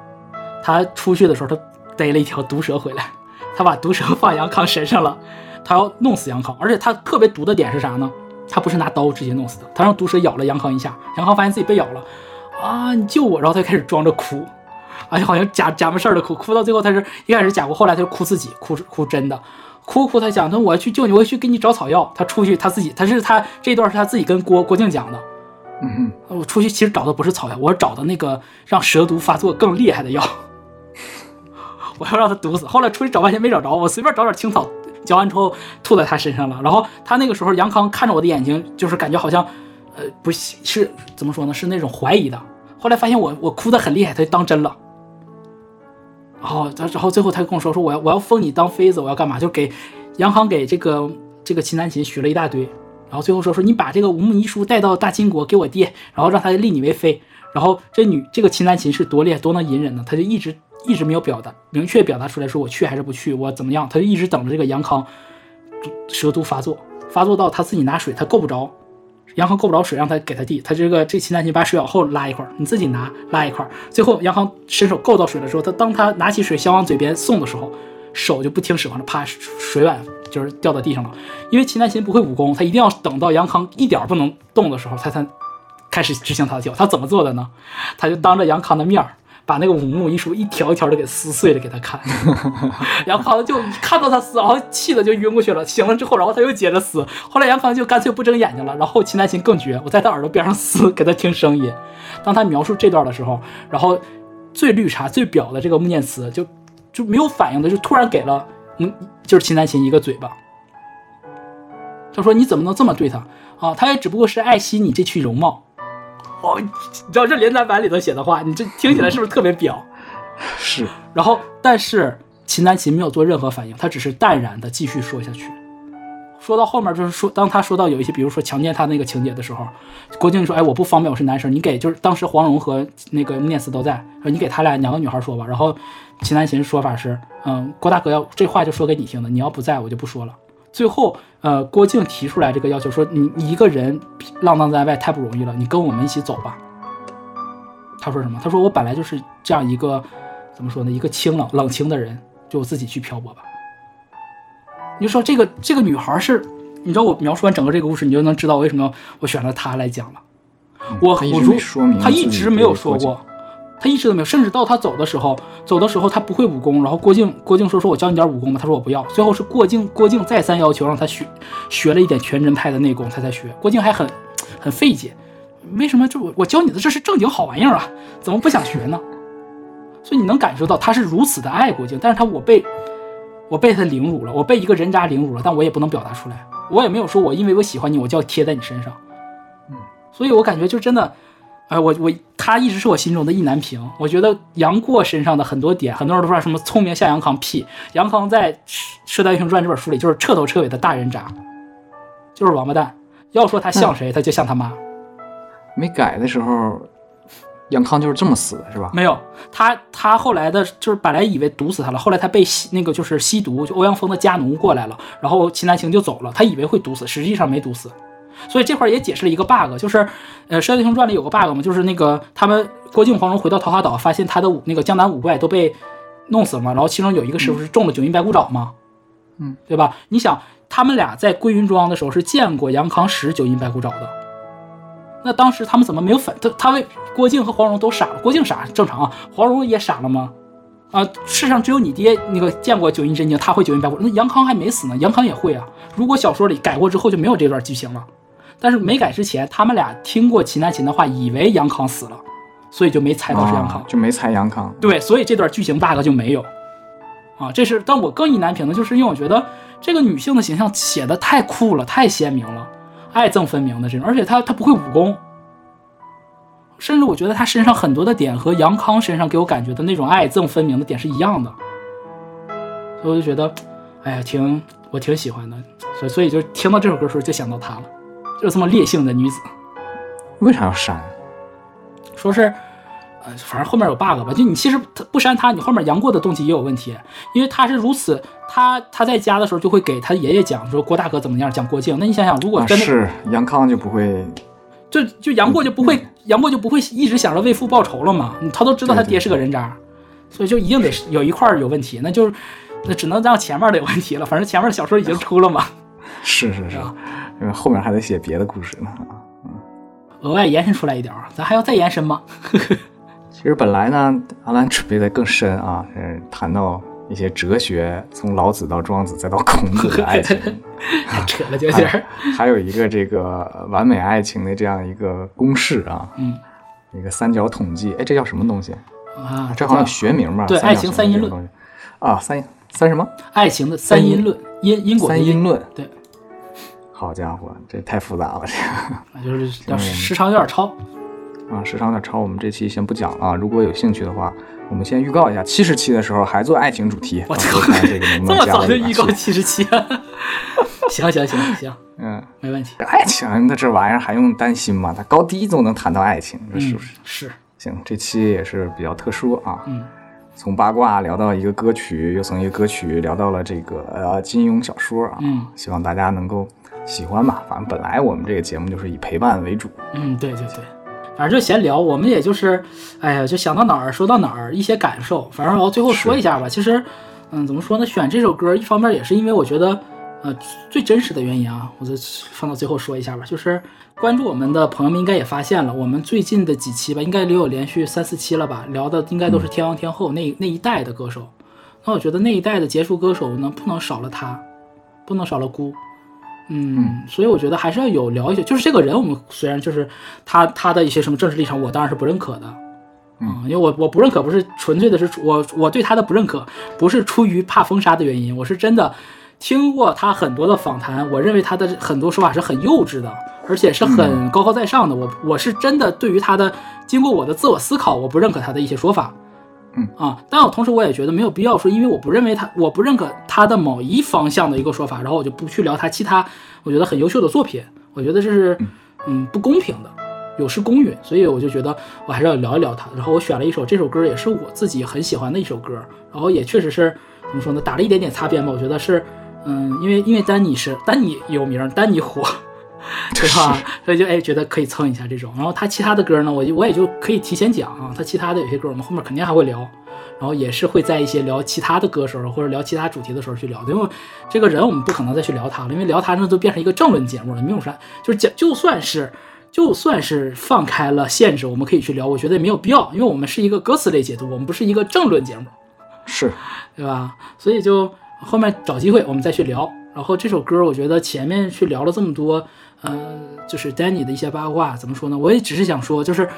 她出去的时候，她逮了一条毒蛇回来，她把毒蛇放杨康身上了，她要弄死杨康，而且她特别毒的点是啥呢？她不是拿刀直接弄死的，她让毒蛇咬了杨康一下，杨康发现自己被咬了，啊，你救我，然后她开始装着哭，哎呀，好像假假没事儿的哭，哭到最后他是一开始假哭，后来他就哭自己，哭哭真的。哭哭，他讲他我要去救你，我要去给你找草药。他出去，他自己，他是他这一段是他自己跟郭郭靖讲的。嗯我出去其实找的不是草药，我找的那个让蛇毒发作更厉害的药。我要让他毒死。后来出去找半天没找着，我随便找点青草嚼完之后吐在他身上了。然后他那个时候杨康看着我的眼睛，就是感觉好像，呃，不是是怎么说呢？是那种怀疑的。后来发现我我哭得很厉害，他就当真了。然后然后最后他就跟我说说我要我要封你当妃子，我要干嘛？就给杨康给这个这个秦南琴许了一大堆。然后最后说说你把这个无木遗书带到大金国给我爹，然后让他立你为妃。然后这女这个秦南琴是多厉害多能隐忍呢，他就一直一直没有表达明确表达出来说我去还是不去，我怎么样，他就一直等着这个杨康蛇毒发作，发作到他自己拿水他够不着，杨康够不着水让他给他递，他这个这秦南琴把水往后拉一块儿，你自己拿拉一块儿，最后杨康伸手够到水的时候，他当他拿起水想往嘴边送的时候，手就不听使唤了，啪水碗就是掉到地上了。因为秦南琴不会武功，他一定要等到杨康一点不能动的时候，他才开始执行他的计划。他怎么做的呢？他就当着杨康的面儿，把那个五木遗书一条一条的给撕碎了给他看。杨康就看到他撕，然后气的就晕过去了。醒了之后，然后他又接着撕。后来杨康就干脆不睁眼睛了。然后秦南琴更绝，我在他耳朵边上撕，给他听声音。当他描述这段的时候，然后最绿茶、最婊的这个穆念慈就就没有反应的，就突然给了嗯，就是秦南琴一个嘴巴。他说：“你怎么能这么对他啊？他也只不过是爱惜你这躯容貌。”哦，你知道这连载版里头写的话，你这听起来是不是特别婊？是然后，但是秦南琴没有做任何反应，他只是淡然的继续说下去。说到后面，就是说，当他说到有一些，比如说强奸他那个情节的时候，郭靖说：“哎，我不方便，我是男生，你给就是当时黄蓉和那个穆念慈都在，说你给他俩两个女孩说吧。”然后秦南琴说法是：“嗯，郭大哥要这话就说给你听的，你要不在我就不说了。”最后，呃，郭靖提出来这个要求，说你你一个人浪荡在外太不容易了，你跟我们一起走吧。他说什么？他说我本来就是这样一个怎么说呢，一个清冷冷清的人，就我自己去漂泊吧。你就说这个这个女孩是，你知道我描述完整个这个故事，你就能知道为什么我选了她来讲了。我我如没说明他一直没有说过，他一直都没有，甚至到他走的时候，走的时候他不会武功，然后郭靖郭靖说说我教你点武功吧，他说我不要，最后是郭靖郭靖再三要求让他学学了一点全真派的内功，他才学。郭靖还很很费解，为什么就我我教你的这是正经好玩意儿啊，怎么不想学呢？所以你能感受到他是如此的爱郭靖，但是他我被我被他凌辱了，我被一个人渣凌辱了，但我也不能表达出来，我也没有说我因为我喜欢你，我就要贴在你身上。嗯，所以我感觉就真的，哎，我我他一直是我心中的意难平。我觉得杨过身上的很多点，很多人都说什么聪明像杨康屁，杨康在《射雕英雄传》这本书里就是彻头彻尾的大人渣，就是王八蛋。要说他像谁，他就像他妈。没改的时候，杨康就是这么死的，是吧？没有他，他后来的就是本来以为毒死他了，后来他被吸那个就是吸毒，就欧阳锋的家奴过来了，然后秦南星就走了，他以为会毒死，实际上没毒死。所以这块也解释了一个 bug，就是呃《射雕英雄传》里有个 bug 嘛，就是那个他们郭靖、黄蓉回到桃花岛，发现他的五那个江南五怪都被弄死了嘛，然后其中有一个师傅是中了九阴白骨爪嘛，嗯，对吧？你想他们俩在归云庄的时候是见过杨康使九阴白骨爪的。那当时他们怎么没有反？他他为郭靖和黄蓉都傻了，郭靖傻正常啊，黄蓉也傻了吗？啊，世上只有你爹那个见过九阴真经，他会九阴白骨，那杨康还没死呢，杨康也会啊。如果小说里改过之后就没有这段剧情了，但是没改之前，他们俩听过秦南琴的话，以为杨康死了，所以就没猜到是杨康啊。就没猜杨康。对，所以这段剧情 bug 就没有啊。这是，但我更意难平的就是因为我觉得这个女性的形象写的太酷了，太鲜明了，爱憎分明的这种，而且她她不会武功，甚至我觉得她身上很多的点和杨康身上给我感觉的那种爱憎分明的点是一样的，所以我就觉得，哎呀，挺我挺喜欢的，所以所以就听到这首歌的时候就想到她了，就这么烈性的女子。为啥要删？说是，呃，反正后面有 bug 吧，就你其实他不删他，你后面杨过的动机也有问题，因为他是如此，他他在家的时候就会给他爷爷讲说郭大哥怎么样，讲郭靖。那你想想，如果啊，真的、是杨康就不会就就杨过就不会，杨过就不会一直想着为父报仇了嘛，他都知道他爹是个人渣，所以就一定得是有一块有问题，那就是那只能让前面的有问题了，反正前面的小说已经出了嘛，是是是啊，因为后面还得写别的故事呢。额外延伸出来一点儿，咱还要再延伸吗？其实本来呢，阿兰准备的更深啊，嗯，谈到一些哲学，从老子到庄子再到孔子的爱情，扯了，就有点儿，还有一个这个完美爱情的这样一个公式啊，嗯一个三角统计，哎，这叫什么东西？啊，这好像有学名吧？对爱情三因论。啊，三三什么？爱情的三因论，因因果的三因论。对，好家伙，这太复杂了，这个。啊就是要时长有点超。啊，时长有点超，我们这期先不讲了啊。如果有兴趣的话，我们先预告一下，七十期的时候还做爱情主题，我到时候看这个能不 这么能加到早就预告七十期啊？行行行行，嗯，没问题。爱情，那这玩意儿还用担心吗？它高低都能谈到爱情，这是嗯不是？，是，行，这期也是比较特殊啊。嗯，从八卦聊到一个歌曲，又从一个歌曲聊到了这个呃金庸小说啊。嗯，希望大家能够喜欢吧。反正本来我们这个节目就是以陪伴为主。嗯，对对对，反正就闲聊，我们也就是，哎呀，就想到哪儿说到哪儿，一些感受。反正我最后说一下吧，其实，嗯，怎么说呢？选这首歌，一方面也是因为我觉得，呃，最真实的原因啊，我就放到最后说一下吧。就是关注我们的朋友们应该也发现了，我们最近的几期吧，应该也有连续三四期了吧，聊的应该都是天王天后那那一代的歌手。那我觉得那一代的杰出歌手呢，不能少了他，不能少了姑。嗯，所以我觉得还是要有聊一些，就是这个人，我们虽然就是他他的一些什么政治立场，我当然是不认可的，嗯，因为我我不认可，不是纯粹的是我我对他的不认可，不是出于怕封杀的原因，我是真的听过他很多的访谈，我认为他的很多说法是很幼稚的，而且是很高高在上的，我我是真的对于他的经过我的自我思考，我不认可他的一些说法，嗯啊，但我同时我也觉得没有必要说，因为我不认为他，我不认可他的某一方向的一个说法，然后我就不去聊他其他我觉得很优秀的作品，我觉得这是嗯不公平的，有失公允，所以我就觉得我还是要聊一聊他。然后我选了一首这首歌，也是我自己很喜欢的一首歌，然后也确实是怎么说呢，打了一点点擦边吧。我觉得是嗯，因为因为丹尼是丹尼有名，丹尼火。对吧？所以就哎觉得可以蹭一下这种，然后他其他的歌呢，我就我也就可以提前讲啊，他其他的有些歌我们后面肯定还会聊，然后也是会在一些聊其他的歌手或者聊其他主题的时候去聊的，因为这个人我们不可能再去聊他了，因为聊他那都变成一个政论节目了，没有啥，就是讲就算是就算是放开了限制，我们可以去聊，我觉得也没有必要，因为我们是一个歌词类解读，我们不是一个政论节目。是，对吧？所以就后面找机会我们再去聊。然后这首歌，我觉得前面去聊了这么多，呃，就是 Danny 的一些八卦，怎么说呢？我也只是想说，就是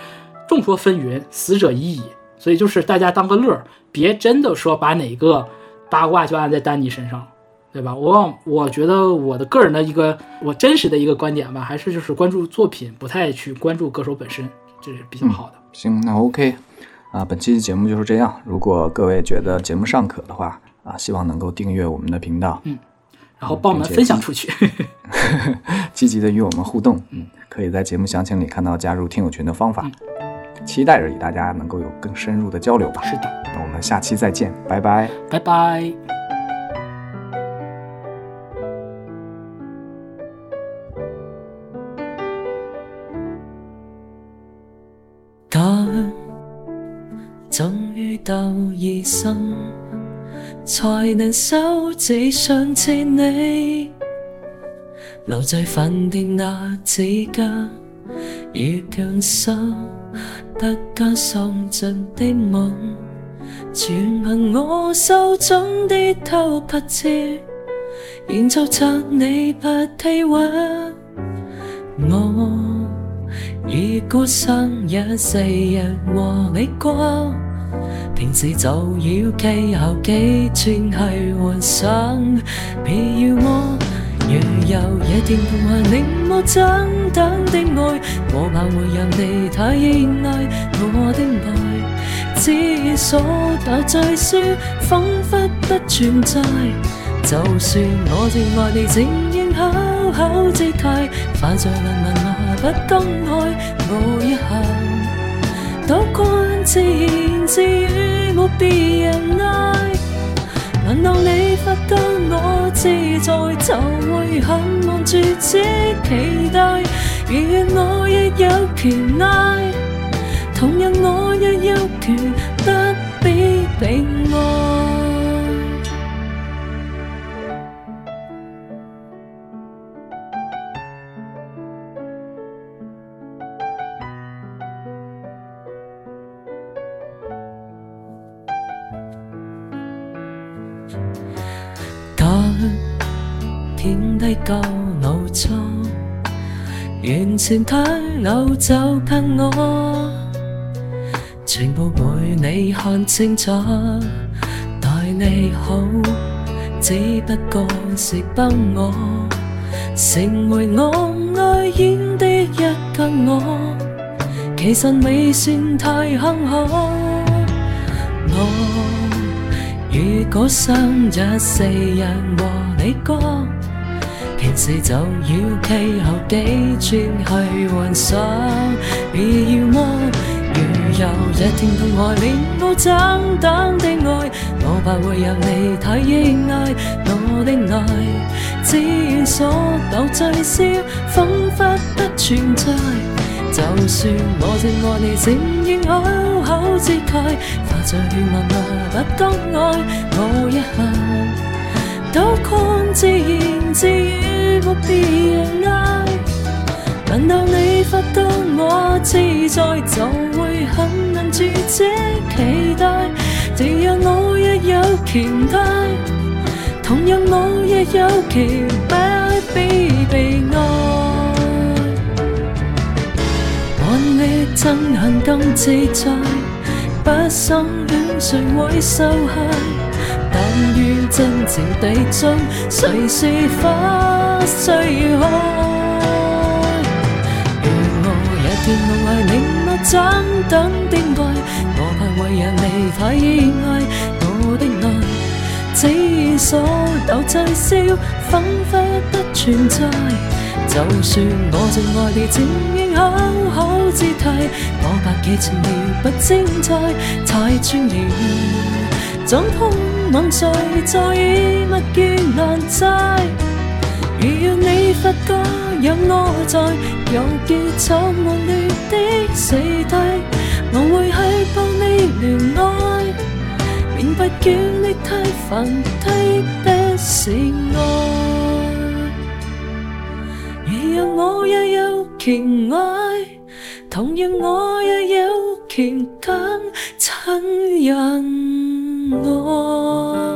众说纷纭，死者已矣。所以就是大家当个乐儿，别真的说把哪个八卦就按在丹尼身上，对吧？我我觉得我的个人的一个我真实的一个观点吧，还是就是关注作品，不太去关注歌手本身，这是比较好的。行，那 OK，啊，本期节目就是这样。如果各位觉得节目尚可的话，啊，希望能够订阅我们的频道，然后帮我们分享出去。积极的与我们互动。嗯，可以在节目详情里看到加入听友群的方法。期待着与大家能够有更深入的交流吧。是的，那我们下期再见，拜拜。拜拜。假終於鬥醫生，才能收這雙千里。留在飯店那指甲，已強手得加喪盡的吻，全憑我手中的偷拍照，演奏着你不體溫。我已孤身一世日和你過，平时就要企后几寸去幻想别要我若有一点痛恨令我真等的爱我怕会让你太依赖我的爱只所得在少仿佛不存在就算我最爱你正应好好姿态快在慢慢麻不公开我一下。自言自语，没别人爱。难道你發得我自在，就会很望住只期待？如願我亦有權愛，同样我亦有权不必被爱。完全退路就憑我，全部陪你看清楚。待你好，只不过是幫我成為我爱演的一個我，其實未算太坎坷。我如果想一世人和你過。死就，要企后几寸去幻想。别要么如有一天痛爱，你不争等的爱，我怕会让你太依赖我的爱。只愿所有聚消，仿佛不存在。就算我正爱你，情愿好好接待，化作血脉脉不讲爱，我一下。都看自言自語，沒別人嗌。难道你發覺我自在，就會很能住這期待？只有我也有期待，同樣我亦有期待被被愛。看你憎恨更自在，不心戀誰會受害？但愿真情地盡，誰是花雖開？如我一天夢為你我爭等的愛，我怕為人你太意外我的愛，只所有滯銷，彷彿不存在。就算我正愛你，靜應好好姿態，我百幾情了不精彩，太專業，怎碰？問誰在意物件難猜？如若你發覺有我在，又結束惡劣的死體，我會去幫你戀愛，免不叫你太煩，推的是愛。如若我也有權愛，同樣我也有權等親人落。